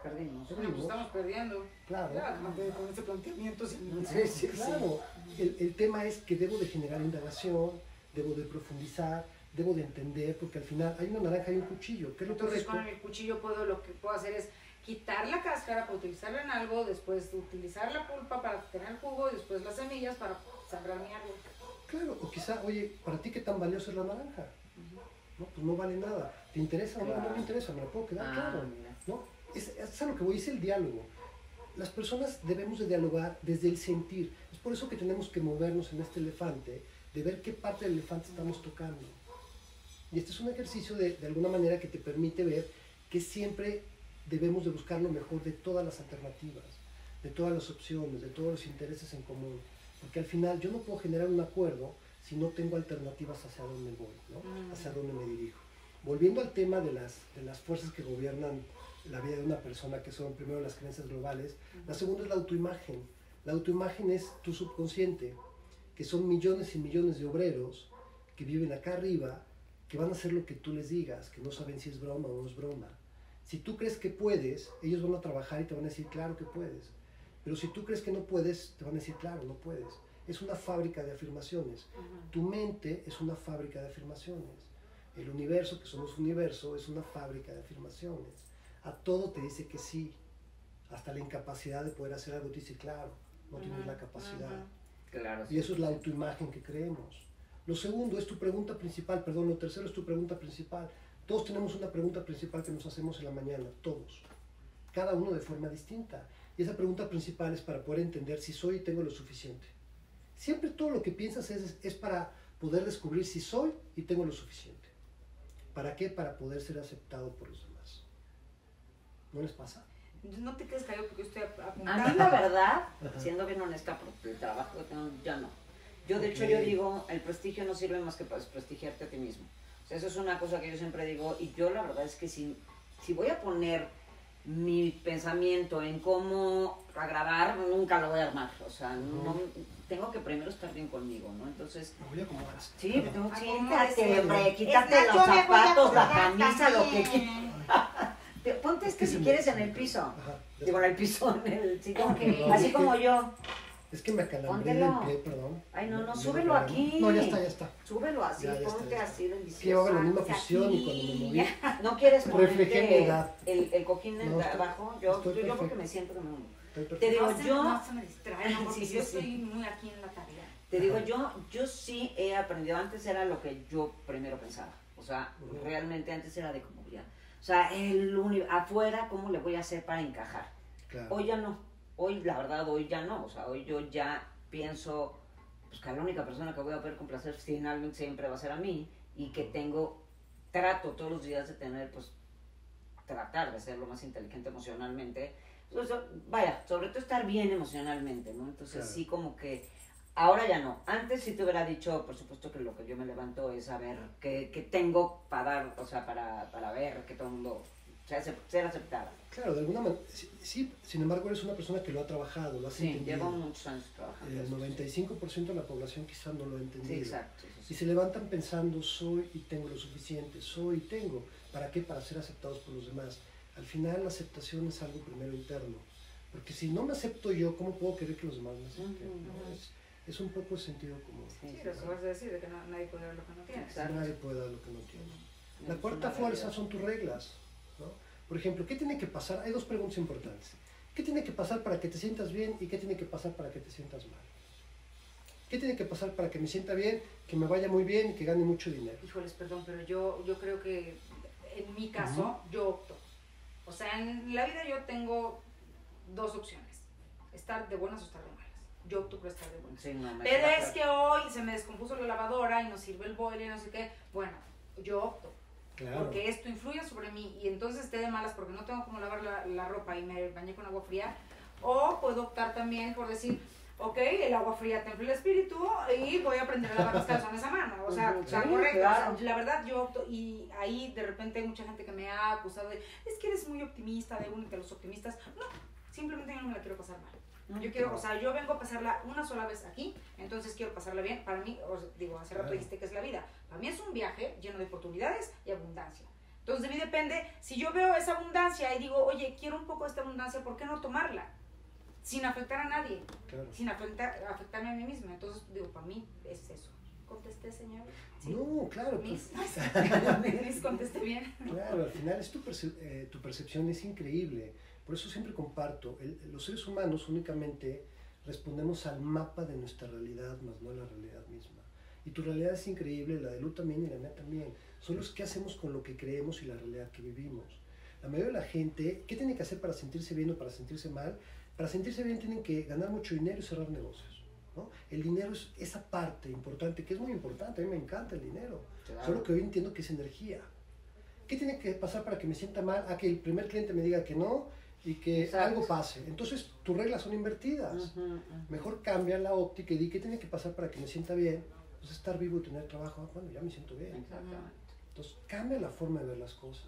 Perdimos. Perdimos. Estamos perdiendo. Claro. Ya, con ese planteamiento. Sí, sí, claro. El, el, tema es que debo de generar indagación, debo de profundizar, debo de entender, porque al final hay una naranja y un cuchillo. ¿Qué es lo Entonces correcto? con el cuchillo puedo, lo que puedo hacer es quitar la cáscara para utilizarla en algo, después utilizar la pulpa para tener jugo y después las semillas para sembrar mi árbol. Claro, o quizá, oye, ¿para ti qué tan valiosa es la naranja? Uh -huh. No, pues no vale nada. ¿Te interesa o claro. no? No me interesa, me la puedo quedar, Ah, claro. mira. ¿no? Es, es a lo que voy, es el diálogo. Las personas debemos de dialogar desde el sentir. Es por eso que tenemos que movernos en este elefante, de ver qué parte del elefante estamos tocando. Y este es un ejercicio de, de alguna manera que te permite ver que siempre debemos de buscar lo mejor de todas las alternativas, de todas las opciones, de todos los intereses en común. Porque al final yo no puedo generar un acuerdo si no tengo alternativas hacia dónde voy, ¿no? Mm. hacia dónde me dirijo. Volviendo al tema de las, de las fuerzas que gobiernan la vida de una persona, que son primero las creencias globales, la segunda es la autoimagen. La autoimagen es tu subconsciente, que son millones y millones de obreros que viven acá arriba, que van a hacer lo que tú les digas, que no saben si es broma o no es broma. Si tú crees que puedes, ellos van a trabajar y te van a decir, claro que puedes. Pero si tú crees que no puedes, te van a decir, claro, no puedes. Es una fábrica de afirmaciones. Tu mente es una fábrica de afirmaciones. El universo, que somos universo, es una fábrica de afirmaciones. A todo te dice que sí. Hasta la incapacidad de poder hacer algo te dice, claro, no tienes la capacidad. Claro. Y eso es la autoimagen que creemos. Lo segundo es tu pregunta principal, perdón, lo tercero es tu pregunta principal. Todos tenemos una pregunta principal que nos hacemos en la mañana, todos. Cada uno de forma distinta. Y esa pregunta principal es para poder entender si soy y tengo lo suficiente. Siempre todo lo que piensas es, es para poder descubrir si soy y tengo lo suficiente. ¿Para qué? Para poder ser aceptado por los demás. ¿No les pasa? No te quedes callado porque yo estoy apuntando. A mí la verdad, siendo bien honesta por el trabajo que tengo, ya no. Yo de hecho Ok. yo digo, el prestigio no sirve más que para desprestigiarte a ti mismo. O sea, eso es una cosa que yo siempre digo y yo la verdad es que si, si voy a poner mi pensamiento en cómo agradar, nunca lo voy a armar. O sea, no, tengo que primero estar bien conmigo, ¿no? Entonces, Me voy a acomodar así. sí, siéntate, hombre, quítate más, los zapatos, la camisa, lo que quieras. Te- Ponte Es este que si quieres en el piso. Ajá. Digo, en el piso, en el sillón. Así como yo. Es que me acalambré Póntelo. pie, perdón. Ay, no, no, súbelo aquí. No, ya está, ya está. Súbelo así, Ya, ya está, ponte ya así que delicioso. llevaba la misma posición y cuando me moví. ¿No quieres Reflejé mi ponerte edad. el, el cojín en No, estoy- abajo? Yo, estoy yo, yo porque me siento que. Estoy Te digo, no, yo- no se me distrae, ¿no? porque Sí, sí, yo sí. estoy muy aquí en la tarea. Te digo, yo, yo sí he aprendido, antes era lo que yo primero pensaba, o sea, realmente antes era de como ya, o sea, el afuera, ¿cómo le voy a hacer para encajar? Claro. Hoy ya no, hoy la verdad, hoy ya no, o sea, hoy yo ya pienso, pues que la única persona que voy a poder complacer finalmente siempre va a ser a mí y que tengo, trato todos los días de tener, pues, tratar de ser lo más inteligente emocionalmente, sea, vaya, sobre todo estar bien emocionalmente, ¿no? Entonces Claro. sí como que Ahora ya no. Antes sí te hubiera dicho, por supuesto que lo que yo me levanto es saber qué, qué tengo para dar, o sea, para, para ver que todo el mundo sea, ser aceptada. Claro, de alguna manera. Sí, sí, sin embargo, eres una persona que lo ha trabajado, lo has Sí, entendido. llevo muchos años trabajando. El eso, 95% de la población quizá no lo ha entendido. Sí, exacto. Y se levantan pensando, soy y tengo lo suficiente, soy y tengo. ¿Para qué? Para ser aceptados por los demás. Al final la aceptación es algo primero interno. Porque si no me acepto yo, ¿cómo puedo querer que los demás me acepten? ¿no? es, es un poco el sentido común. Sí, Sí, sí, lo que vas a decir, de que no- nadie puede dar lo que no tiene. Exacto. Nadie puede dar lo que no tiene. La cuarta fuerza son tus reglas. ¿no? Por ejemplo, ¿qué tiene que pasar? Hay dos preguntas importantes. ¿Qué tiene que pasar para que te sientas bien y qué tiene que pasar para que te sientas mal? ¿Qué tiene que pasar para que me sienta bien, que me vaya muy bien y que gane mucho dinero? Híjoles, perdón, pero yo, yo creo que en mi caso, yo opto. O sea, en la vida yo tengo dos opciones. Estar de buenas o estar de malas. Yo opto por estar de buenas. Sí, no, Pero es claro. que hoy se me descompuso la lavadora y no sirve el boiler y no sé qué. Bueno, yo opto. Claro. Porque esto influye sobre mí y entonces esté de malas porque no tengo cómo lavar la, la ropa y me bañé con agua fría. O puedo optar también por decir, ok, el agua fría te enfría el espíritu y voy a aprender a lavar los calzones a mano. O sea, sí, correcto. O sea, claro. la verdad yo opto y ahí de repente hay mucha gente que me ha acusado de, es que eres muy optimista, de única los optimistas. No, simplemente yo no me la quiero pasar mal. Yo quiero, o sea, yo vengo a pasarla una sola vez aquí, entonces quiero pasarla bien. Para mí, os digo, hace rato dijiste que es la vida. Para mí es un viaje lleno de oportunidades y abundancia. Entonces de mí depende, si yo veo esa abundancia y digo, oye, quiero un poco de esta abundancia, ¿por qué no tomarla? Sin afectar a nadie, Claro. sin afectar, afectarme a mí misma. Entonces, digo, para mí es eso. ¿Contesté, señor? Sí. No, claro. Mis, pues, mis contesté bien. Claro, al final es tu, perce- eh, tu percepción es increíble. Por eso siempre comparto, el- los seres humanos únicamente respondemos al mapa de nuestra realidad, más no a la realidad misma. Y tu realidad es increíble, la de Lu también y la mía también. Solo es qué hacemos con lo que creemos y la realidad que vivimos. La mayoría de la gente, ¿qué tiene que hacer para sentirse bien o para sentirse mal? Para sentirse bien tienen que ganar mucho dinero y cerrar negocios. ¿no? El dinero es esa parte importante, que es muy importante, a mí me encanta el dinero. Claro. Solo que hoy entiendo que es energía. ¿Qué tiene que pasar para que me sienta mal? A que el primer cliente me diga que no y que Exacto. algo pase. Entonces tus reglas son invertidas. Ujú, ujú. Mejor cambia la óptica y di qué tiene que pasar para que me sienta bien. Pues estar vivo y tener trabajo. Ah, Bueno, ya me siento bien. Exactamente. Entonces cambia la forma de ver las cosas.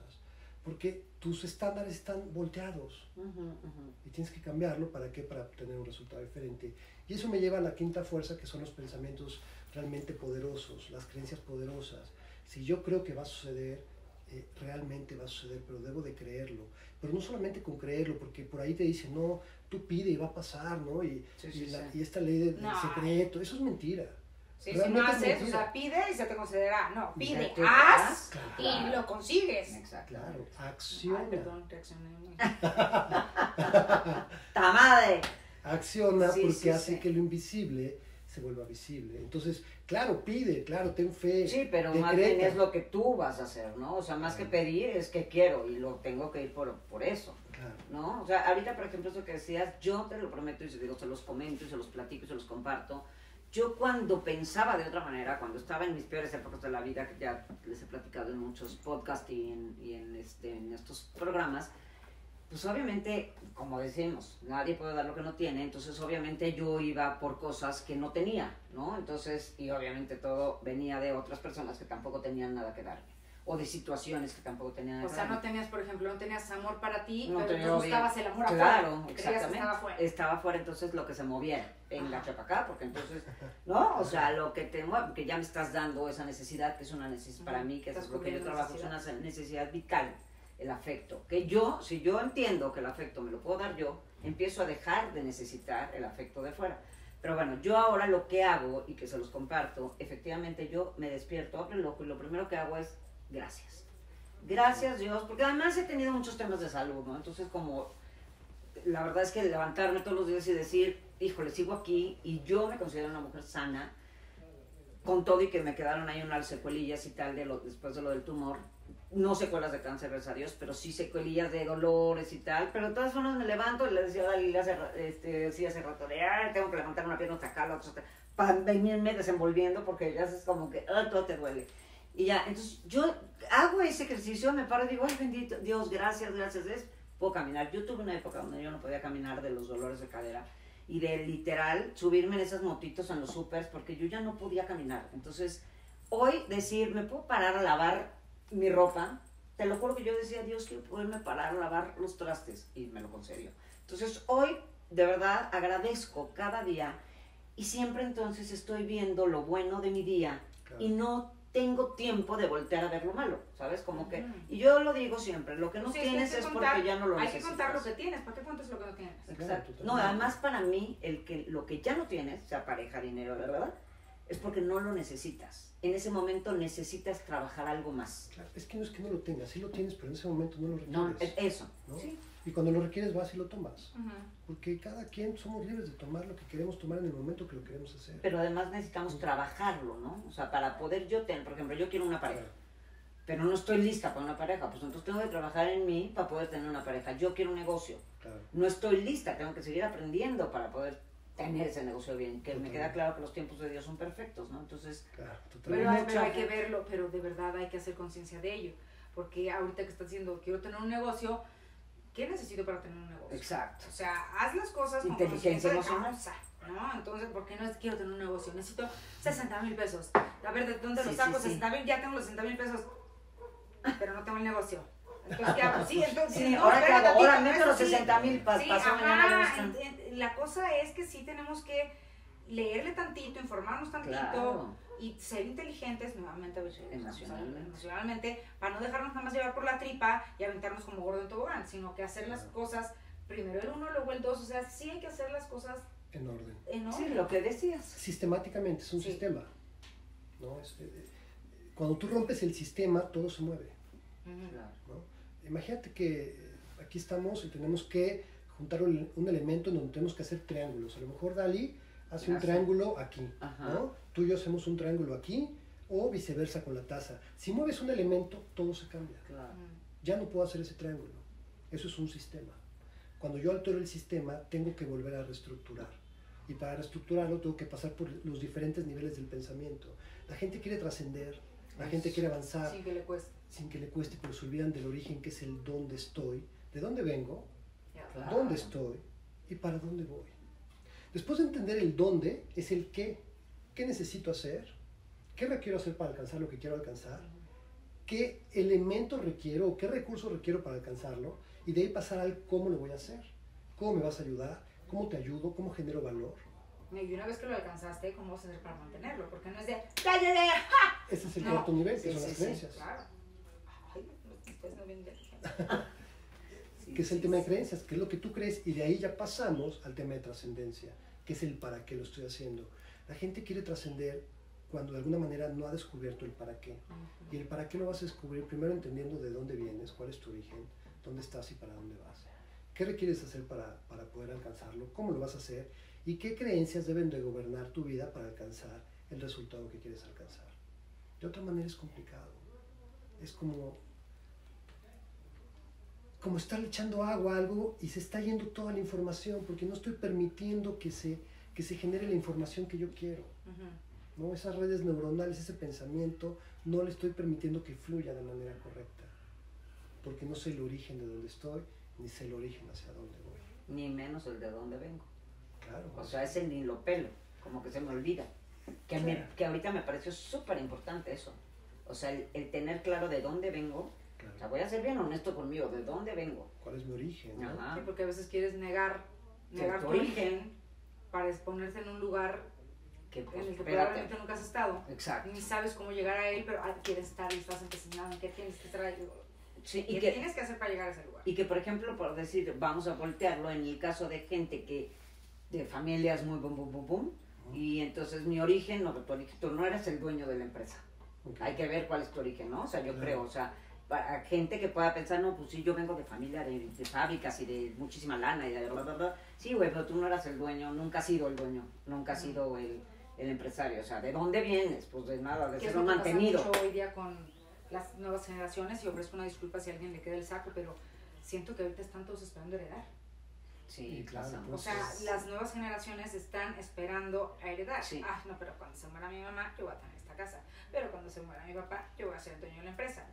Porque tus estándares están volteados Ujú, ujú. y tienes que cambiarlo para qué para obtener un resultado diferente y eso me lleva a la quinta fuerza que son los pensamientos realmente poderosos las creencias poderosas si yo creo que va a suceder eh, realmente va a suceder pero debo de creerlo pero no solamente con creerlo porque por ahí te dicen no tú pide y va a pasar no y, Sí, y, sí, la- sí. y esta ley del, No. secreto eso es mentira Sí, si no haces, o sea, pide y se te concederá. No, pide, Exacto. haz Claro. y lo consigues. Exacto. claro Ay, acciona perdón, reaccioné muy. ¡Ta madre! acciona Sí, porque sí, hace sí. que lo invisible se vuelva visible entonces claro pide claro ten fe Sí, pero más bien decreta. es lo que tú vas a hacer, ¿no? O sea, más que pedir es que quiero y lo tengo que ir por, por eso, Claro. ¿no? O sea, ahorita, por ejemplo, eso que decías, yo te lo prometo y se digo, se los comento y se los platico y se los comparto. Yo cuando pensaba de otra manera, cuando estaba en mis peores épocas de la vida, que ya les he platicado en muchos podcasts y en, y en, este, en estos programas, pues obviamente, como decimos, nadie puede dar lo que no tiene, entonces obviamente yo iba por cosas que no tenía, ¿no? Entonces, y obviamente todo venía de otras personas que tampoco tenían nada que darme, o de situaciones que tampoco tenían nada O que sea, darme. no tenías, por ejemplo, no tenías amor para ti, No pero tú buscabas el amor Claro, afuera. Que exactamente. estaba afuera. Estaba afuera, entonces lo que se moviera, venga para acá, porque entonces, ¿no? O sea, lo que te mueve, que ya me estás dando esa necesidad, que es una necesidad para mí, que es lo que yo trabajo, es una necesidad vital, el afecto. Que yo, si yo entiendo que el afecto me lo puedo dar yo, empiezo a dejar de necesitar el afecto de fuera. Pero bueno, yo ahora lo que hago y que se los comparto, efectivamente yo me despierto, abro el ojo y lo primero que hago es gracias. Gracias Dios, porque además he tenido muchos temas de salud, ¿no? Entonces como la verdad es que levantarme todos los días y decir, híjole, sigo aquí y yo me considero una mujer sana, con todo y que me quedaron ahí unas secuelillas y tal de después de lo del tumor, no secuelas de cáncer, gracias a Dios, pero sí secuelillas de dolores y tal, pero de todas formas me levanto y le decía a Dalila hace, este, sí, hace rato de, ah, tengo que levantar una pierna hasta acá, la otra hasta para venirme desenvolviendo porque ya es como que, ah, todo te duele. Y ya, entonces yo hago ese ejercicio, me paro y digo, ay, bendito, Dios, gracias, gracias, es, puedo caminar. Yo tuve una época donde yo no podía caminar de los dolores de cadera y de literal subirme en esas motitos en los supers porque yo ya no podía caminar. Entonces, hoy decir, me puedo parar a lavar mi ropa, te lo juro que yo decía, Dios, quiero poderme parar a lavar los trastes y me lo concedió. Entonces, hoy de verdad agradezco cada día y siempre entonces estoy viendo lo bueno de mi día y no tengo tiempo de voltear a ver lo malo, ¿sabes? Como que, y yo lo digo siempre, lo que no Sí, que hay tienes que es contar- porque ya no lo Hay que necesitas. contar lo que tienes, ¿para qué cuentas lo que no tienes? Exacto. Claro, No, además para mí, el que, lo que ya no tienes, sea pareja, dinero, ¿verdad? Es porque no lo necesitas. En ese momento necesitas trabajar algo más. Claro, es que no es que no lo tengas, sí lo tienes, pero en ese momento no lo No, requieres. es- eso. ¿no? Sí. Y cuando lo requieres vas y lo tomas. Porque cada quien somos libres de tomar lo que queremos tomar en el momento que lo queremos hacer. Pero además necesitamos trabajarlo, ¿no? O sea, para poder yo tener, por ejemplo, yo quiero una pareja, Claro, pero no estoy lista para una pareja, pues entonces tengo que trabajar en mí para poder tener una pareja. Yo quiero un negocio, claro. no estoy lista, tengo que seguir aprendiendo para poder tener ese negocio bien, que me queda claro que los tiempos de Dios son perfectos, ¿no? Entonces, Claro, Pero, hay- pero hay que verlo, pero de verdad hay que hacer conciencia de ello. Porque ahorita que estás diciendo, quiero tener un negocio, ¿qué necesito para tener un negocio? exacto. O sea, haz las cosas con de emocional. ¿no? Entonces, ¿por qué no es quiero tener un negocio? Necesito 60 mil pesos. A ver, ¿de dónde Sí, los saco? sí, sí. 60 mil, ya tengo los 60 mil pesos, pero no tengo el negocio. Entonces, ¿qué hago? Sí, entonces, Sí, no, ahora que espérate hago, ahora meto los sí. 60 mil para Sí, ajá, la cosa es que sí tenemos que leerle tantito, informarnos tantito Claro. y ser inteligentes nuevamente veces, Emocionalmente. emocionalmente, para no dejarnos nada más llevar por la tripa y aventarnos como gordo en tobogán, sino que hacer las cosas, primero el uno, luego el dos, o sea, sí hay que hacer las cosas En orden. en Sí, orden. lo que decías. Sistemáticamente, es un Sí. sistema. ¿no? Es- eh, eh, cuando tú rompes el sistema, todo se mueve. Ujú. Claro. ¿no? Imagínate que aquí estamos y tenemos que juntar un, un elemento en donde tenemos que hacer triángulos. A lo mejor Dalí hace un triángulo aquí, Ajá. ¿no? Tú y yo hacemos un triángulo aquí o viceversa con la taza. Si mueves un elemento, todo se cambia. Claro. Ujú. Ya no puedo hacer ese triángulo. Eso es un sistema. Cuando yo altero el sistema, tengo que volver a reestructurar. Y para reestructurarlo tengo que pasar por los diferentes niveles del pensamiento. La gente quiere trascender, la gente quiere avanzar Sin que le cueste. Sin que le cueste, pero se olvidan del origen que es el dónde estoy, de dónde vengo. Claro. dónde estoy y para dónde voy. Después de entender el dónde, es el qué. ¿Qué necesito hacer? ¿Qué requiero hacer para alcanzar lo que quiero alcanzar? ¿Qué elementos requiero o qué recursos requiero para alcanzarlo? Y de ahí pasar al cómo lo voy a hacer. ¿Cómo me vas a ayudar? ¿Cómo te ayudo? ¿Cómo genero valor? Y una vez que lo alcanzaste, ¿cómo vas a hacer para mantenerlo? Porque no es de, ¡ya, ya, ya! ¡ja! Ese es el No. cuarto nivel, que Sí, son sí, las sí, creencias. Claro. Ustedes no vienen de Sí, que es el tema de creencias, que es lo que tú crees, y de ahí ya pasamos al tema de trascendencia, que es el para qué lo estoy haciendo. La gente quiere trascender cuando de alguna manera no ha descubierto el para qué. Y el para qué lo vas a descubrir primero entendiendo de dónde vienes, cuál es tu origen, dónde estás y para dónde vas. ¿Qué requieres hacer para, para poder alcanzarlo? ¿Cómo lo vas a hacer? ¿Y qué creencias deben de gobernar tu vida para alcanzar el resultado que quieres alcanzar? De otra manera es complicado. Es como como estar echando agua a algo y se está yendo toda la información porque no estoy permitiendo que se, que se genere la información que yo quiero. Ujú. ¿no? Esas redes neuronales, ese pensamiento, no le estoy permitiendo que fluya de manera correcta. Porque no sé el origen de dónde estoy, ni sé el origen hacia dónde voy. Ni menos el de dónde vengo. Claro. O sea, ese ni lo pelo, como que se me olvida. Que, me- Claro. que ahorita me pareció súper importante eso. O sea, el, el tener claro de dónde vengo. Claro. O sea, voy a ser bien honesto conmigo, de dónde vengo. ¿Cuál es mi origen? no? Ajá. Sí, porque a veces quieres negar, negar tu tu origen. origen para exponerte en un lugar Que pues, en el que espérate. probablemente nunca has estado. Exacto. Ni sabes cómo llegar a él, pero ah, quieres estar y estás empecinado en qué tienes que ahí. Sí, ¿Qué y que, tienes que hacer para llegar a ese lugar? y que, por ejemplo, por decir, vamos a voltearlo en el caso de gente que de familias muy bum, bum, bum, bum. Y entonces mi origen, no, tu origen, tú no eres el dueño de la empresa. Ok. Hay que ver cuál es tu origen, ¿no? O sea, yo Claro. creo, o sea, para gente que pueda pensar, no, pues sí, yo vengo de familia, de, de fábricas y de muchísima lana y de bla, bla, bla. Sí, güey, pero tú no eras el dueño, nunca has sido el dueño, nunca has sido el, el empresario. O sea, ¿de dónde vienes? Pues de nada, de ser lo un pasa mantenido. mucho hoy día con las nuevas generaciones y ofrezco una disculpa si a alguien le queda el saco, pero siento que ahorita están todos esperando heredar. Sí, Sí, claro, pasa. O pues. sea, las nuevas generaciones están esperando a heredar. Sí. Ah, no, pero cuando se muera mi mamá, yo voy a tener esta casa. Pero cuando se muera mi papá, yo voy a ser el dueño de la empresa.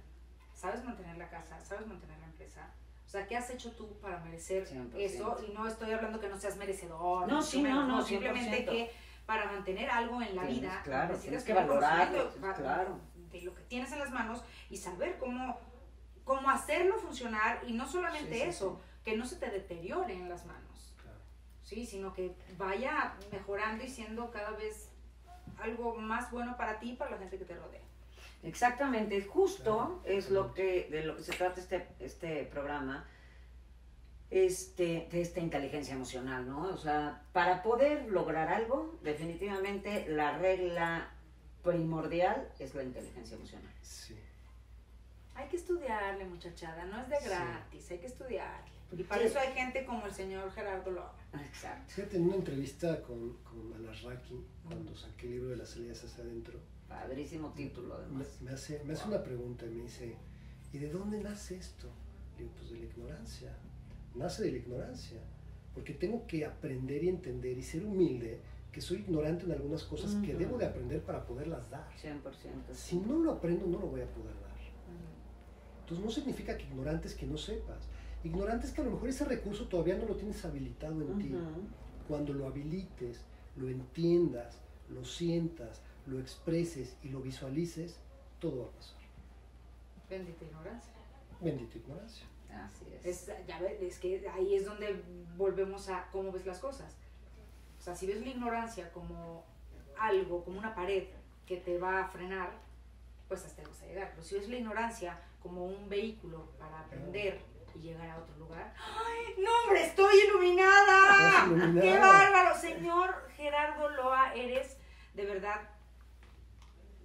¿Sabes mantener la casa? ¿Sabes mantener la empresa? O sea, ¿qué has hecho tú para merecer 100%. eso? Y no estoy hablando que no seas merecedor. No, sí, no, simplemente 100%. que para mantener algo en la Tienes, vida, claro, necesitas que valorarlo, claro. de lo que tienes en las manos y saber cómo, cómo hacerlo funcionar y no solamente Sí, sí, eso, que no se te deteriore en las manos. Claro. Sí, sino que vaya mejorando y siendo cada vez algo más bueno para ti y para la gente que te rodea. Exactamente, justo Claro. es lo que de lo que se trata este este programa, este de esta inteligencia emocional, ¿no? O sea, para poder lograr algo, definitivamente la regla primordial es la inteligencia emocional. Sí. Hay que estudiarle, muchachada, no es de Sí. gratis, hay que estudiarle. Y para Sí. eso hay gente como el señor Gerardo Loa. Exacto. Fíjate, en una entrevista con, con Alasraki, cuando saqué el libro de las salidas hacia adentro, Padrísimo título me, además. me hace, me hace una pregunta y me dice, ¿y de dónde nace esto? Le digo, pues de la ignorancia. Nace de la ignorancia. Porque tengo que aprender y entender y ser humilde que soy ignorante en algunas cosas que Ujú. debo de aprender para poderlas dar. 100%. Si no lo aprendo, no lo voy a poder dar. Entonces no significa que ignorante es que no sepas. Ignorante es que a lo mejor ese recurso todavía no lo tienes habilitado en ti. Ujú. Cuando lo habilites, lo entiendas, lo sientas, lo expreses y lo visualices, todo va a pasar. Bendita ignorancia. Bendita ignorancia. Así es. Es, ya ves, es que ahí es donde volvemos a cómo ves las cosas. O sea, si ves la ignorancia como algo, como una pared que te va a frenar, pues hasta ahí vas a llegar. Pero si ves la ignorancia como un vehículo para aprender y llegar a otro lugar, ¡ay, no, hombre, estoy iluminada. ¡Qué bárbaro! Señor Gerardo Loa, eres de verdad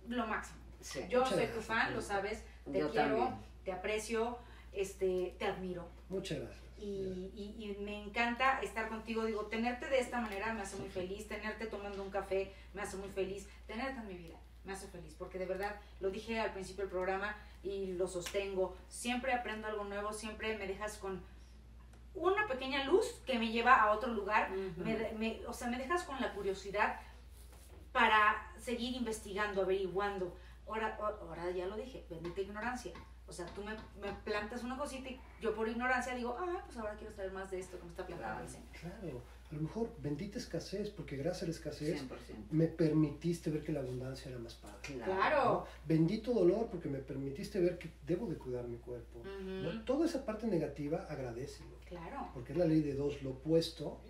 lo máximo. Sí. Yo soy tu fan, lo sabes, te Yo quiero, también. te aprecio, este, te admiro. Muchas gracias. Y, y- y me encanta estar contigo. Digo, tenerte de esta manera me hace muy feliz. Tenerte tomando un café me hace muy feliz. Tenerte en mi vida me hace feliz. Porque de verdad, lo dije al principio del programa y lo sostengo. Siempre aprendo algo nuevo. Siempre me dejas con una pequeña luz que me lleva a otro lugar. Me- o sea, me dejas con la curiosidad para seguir investigando, averiguando. Ahora, ahora ya lo dije, bendita ignorancia. O sea, tú me, me plantas una cosita y yo por ignorancia digo, ah, pues ahora quiero saber más de esto que me está plantando el Señor. Claro, a lo mejor bendita escasez, porque gracias a la escasez 100%. me permitiste ver que la abundancia era más padre. Claro. ¿no? Bendito dolor porque me permitiste ver que debo de cuidar mi cuerpo. ¿no? Ujú. Toda esa parte negativa, agradecelo. Claro. Porque es la ley de dos, lo opuesto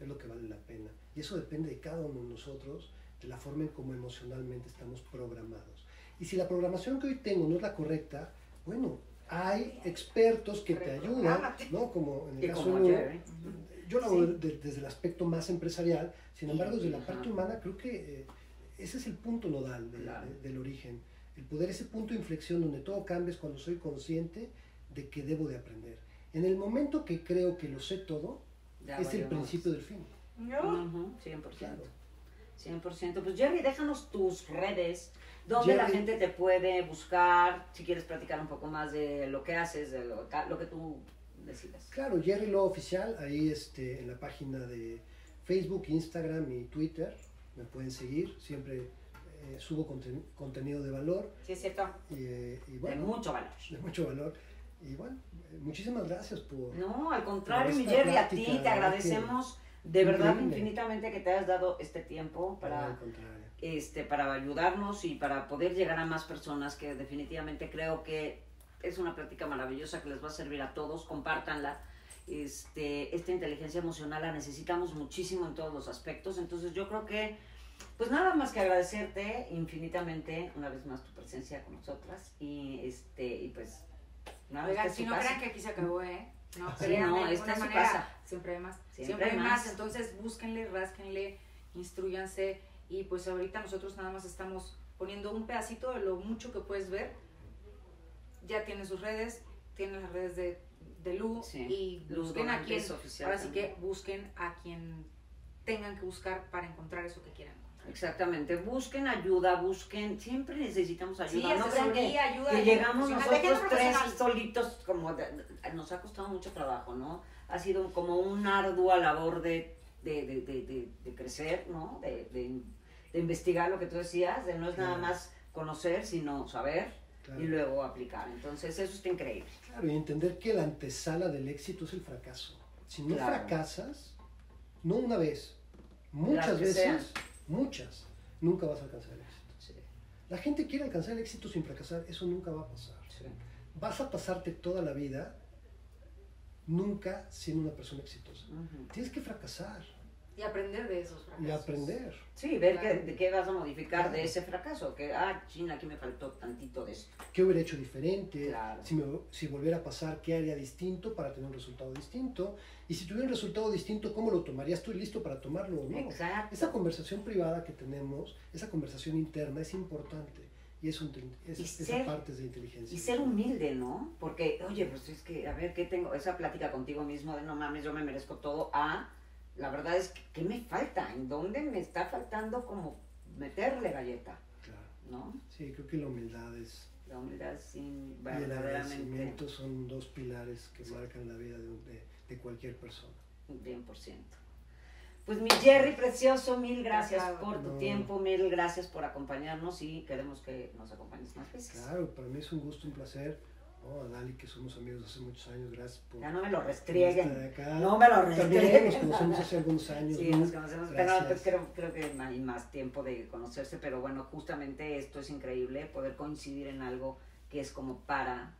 es lo que vale la pena. Y eso depende de cada uno de nosotros, de la forma en cómo emocionalmente estamos programados. Y si la programación que hoy tengo no es la correcta, bueno, hay expertos que te ayudan. ¿no? Como en el caso de yo lo hago Sí. de- desde el aspecto más empresarial, sin embargo, desde la parte humana, creo que eh, ese es el punto nodal de- Claro. de- del origen. El poder, ese punto de inflexión donde todo cambia es cuando soy consciente de que debo de aprender. En el momento que creo que lo sé todo, Ya es el principio del fin. ¿No? Ujú, 100%. Claro. 100%. Pues Jerry, déjanos tus redes, donde la gente te puede buscar, si quieres platicar un poco más de lo que haces, de lo, lo que tú decidas. Claro, Jerry Lo Oficial, ahí este, en la página de Facebook, Instagram y Twitter, me pueden seguir, siempre eh, subo conten- contenido de valor Sí, es cierto. y, eh, y De bueno, mucho valor. de mucho valor. Y bueno, muchísimas gracias por... No, al contrario, mi Jerry, a ti te agradecemos de verdad Increíble. infinitamente que te hayas dado este tiempo para, este, para ayudarnos y para poder llegar a más personas que definitivamente creo que es una plática maravillosa que les va a servir a todos, compártanla. Este, esta inteligencia emocional la necesitamos muchísimo en todos los aspectos, entonces yo creo que pues nada más que agradecerte infinitamente una vez más tu presencia con nosotras y este y pues nada Oigan, si no crean que aquí se acabó, ¿eh? No, Sí, no, de esta alguna sí manera, pasa. Siempre hay más. Siempre Siempre, hay más. más. Entonces búsquenle, rásquenle, instruyanse. Y pues ahorita nosotros nada más estamos poniendo un pedacito de lo mucho que puedes ver. Ya tiene sus redes, tiene las redes de, de Lu. Sí. Y Lu busquen a quien. es Ahora sí que busquen a quien tengan que buscar para encontrar eso que quieran. Exactamente, busquen ayuda, busquen, siempre necesitamos ayuda. no crean que, ayuda. que llegamos profesional. ¿De qué nosotros tres solitos, como de- nos ha costado mucho trabajo, ¿no? Ha sido como una ardua labor de, de, de, de, de- de crecer, ¿no? De, de- de investigar lo que tú decías, de no es nada más conocer, sino saber Claro. y luego aplicar. Entonces eso está increíble. Claro, y entender que la antesala del éxito es el fracaso. Si no Claro. fracasas, no una vez, muchas veces, sean. Muchas, nunca vas a alcanzar el éxito. Sí, La gente quiere alcanzar el éxito sin fracasar, eso nunca va a pasar. sí. Vas a pasarte toda la vida nunca siendo una persona exitosa. Tienes que fracasar Y aprender de esos fracasos. y aprender. Sí, ver Claro. qué, de qué vas a modificar Claro. de ese fracaso. Que, ah, china, aquí me faltó tantito de esto. ¿Qué hubiera hecho diferente? Claro. Si, me, si volviera a pasar, ¿qué haría distinto para tener un resultado distinto? Y si tuviera un resultado distinto, ¿cómo lo tomarías? ¿Estoy listo para tomarlo o no? Exacto. Esa conversación privada que tenemos, esa conversación interna es importante. Y es, un, es Y esa ser- parte es de inteligencia. Y ser humilde, ¿no? Porque, oye, pues es que, a ver, ¿qué tengo? Esa plática contigo mismo de no mames, yo me merezco todo. A, la verdad es que, ¿qué me falta? ¿En dónde me está faltando como meterle galleta? Claro. ¿No? Sí, creo que la humildad es, La humildad sin y el agradecimiento son dos pilares que marcan la vida de, un- de- de cualquier persona. un 100%. Pues mi Jerry precioso, mil gracias Claro. por tu No. tiempo, mil gracias por acompañarnos y queremos que nos acompañes más veces. Claro, para mí es un gusto, un placer. ¿no? A Dali, que somos amigos hace muchos años, gracias por Ya no me lo restrieguen. No me lo También restrieguen. nos conocemos hace algunos años. Sí, ¿no? nos conocemos, pero Gracias. pues, creo, creo que hay más tiempo de conocerse, pero bueno, justamente esto es increíble, poder coincidir en algo que es como para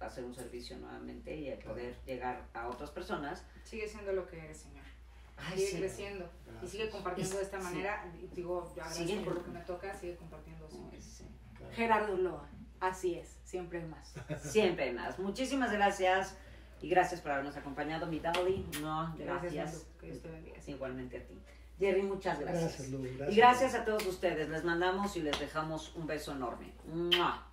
hacer un servicio nuevamente y el Claro. poder llegar a otras personas. Sigue siendo lo que eres, Señor. Ay, sigue sí. creciendo y sigue compartiendo Y- de esta sí. manera. Digo, yo agradezco Sigue. por lo que me toca, sigue compartiendo. Señor. Ay, sí. Claro. Gerardo Ulloa, así es, siempre hay más. Siempre hay más. Muchísimas gracias y gracias por habernos acompañado, mi Dali. No, Gracias, gracias. Que Dios te bendiga. Igualmente a ti. Jerry, muchas gracias. Gracias, Lu. Gracias. Y gracias a todos ustedes. Les mandamos y les dejamos un beso enorme. ¡Mua!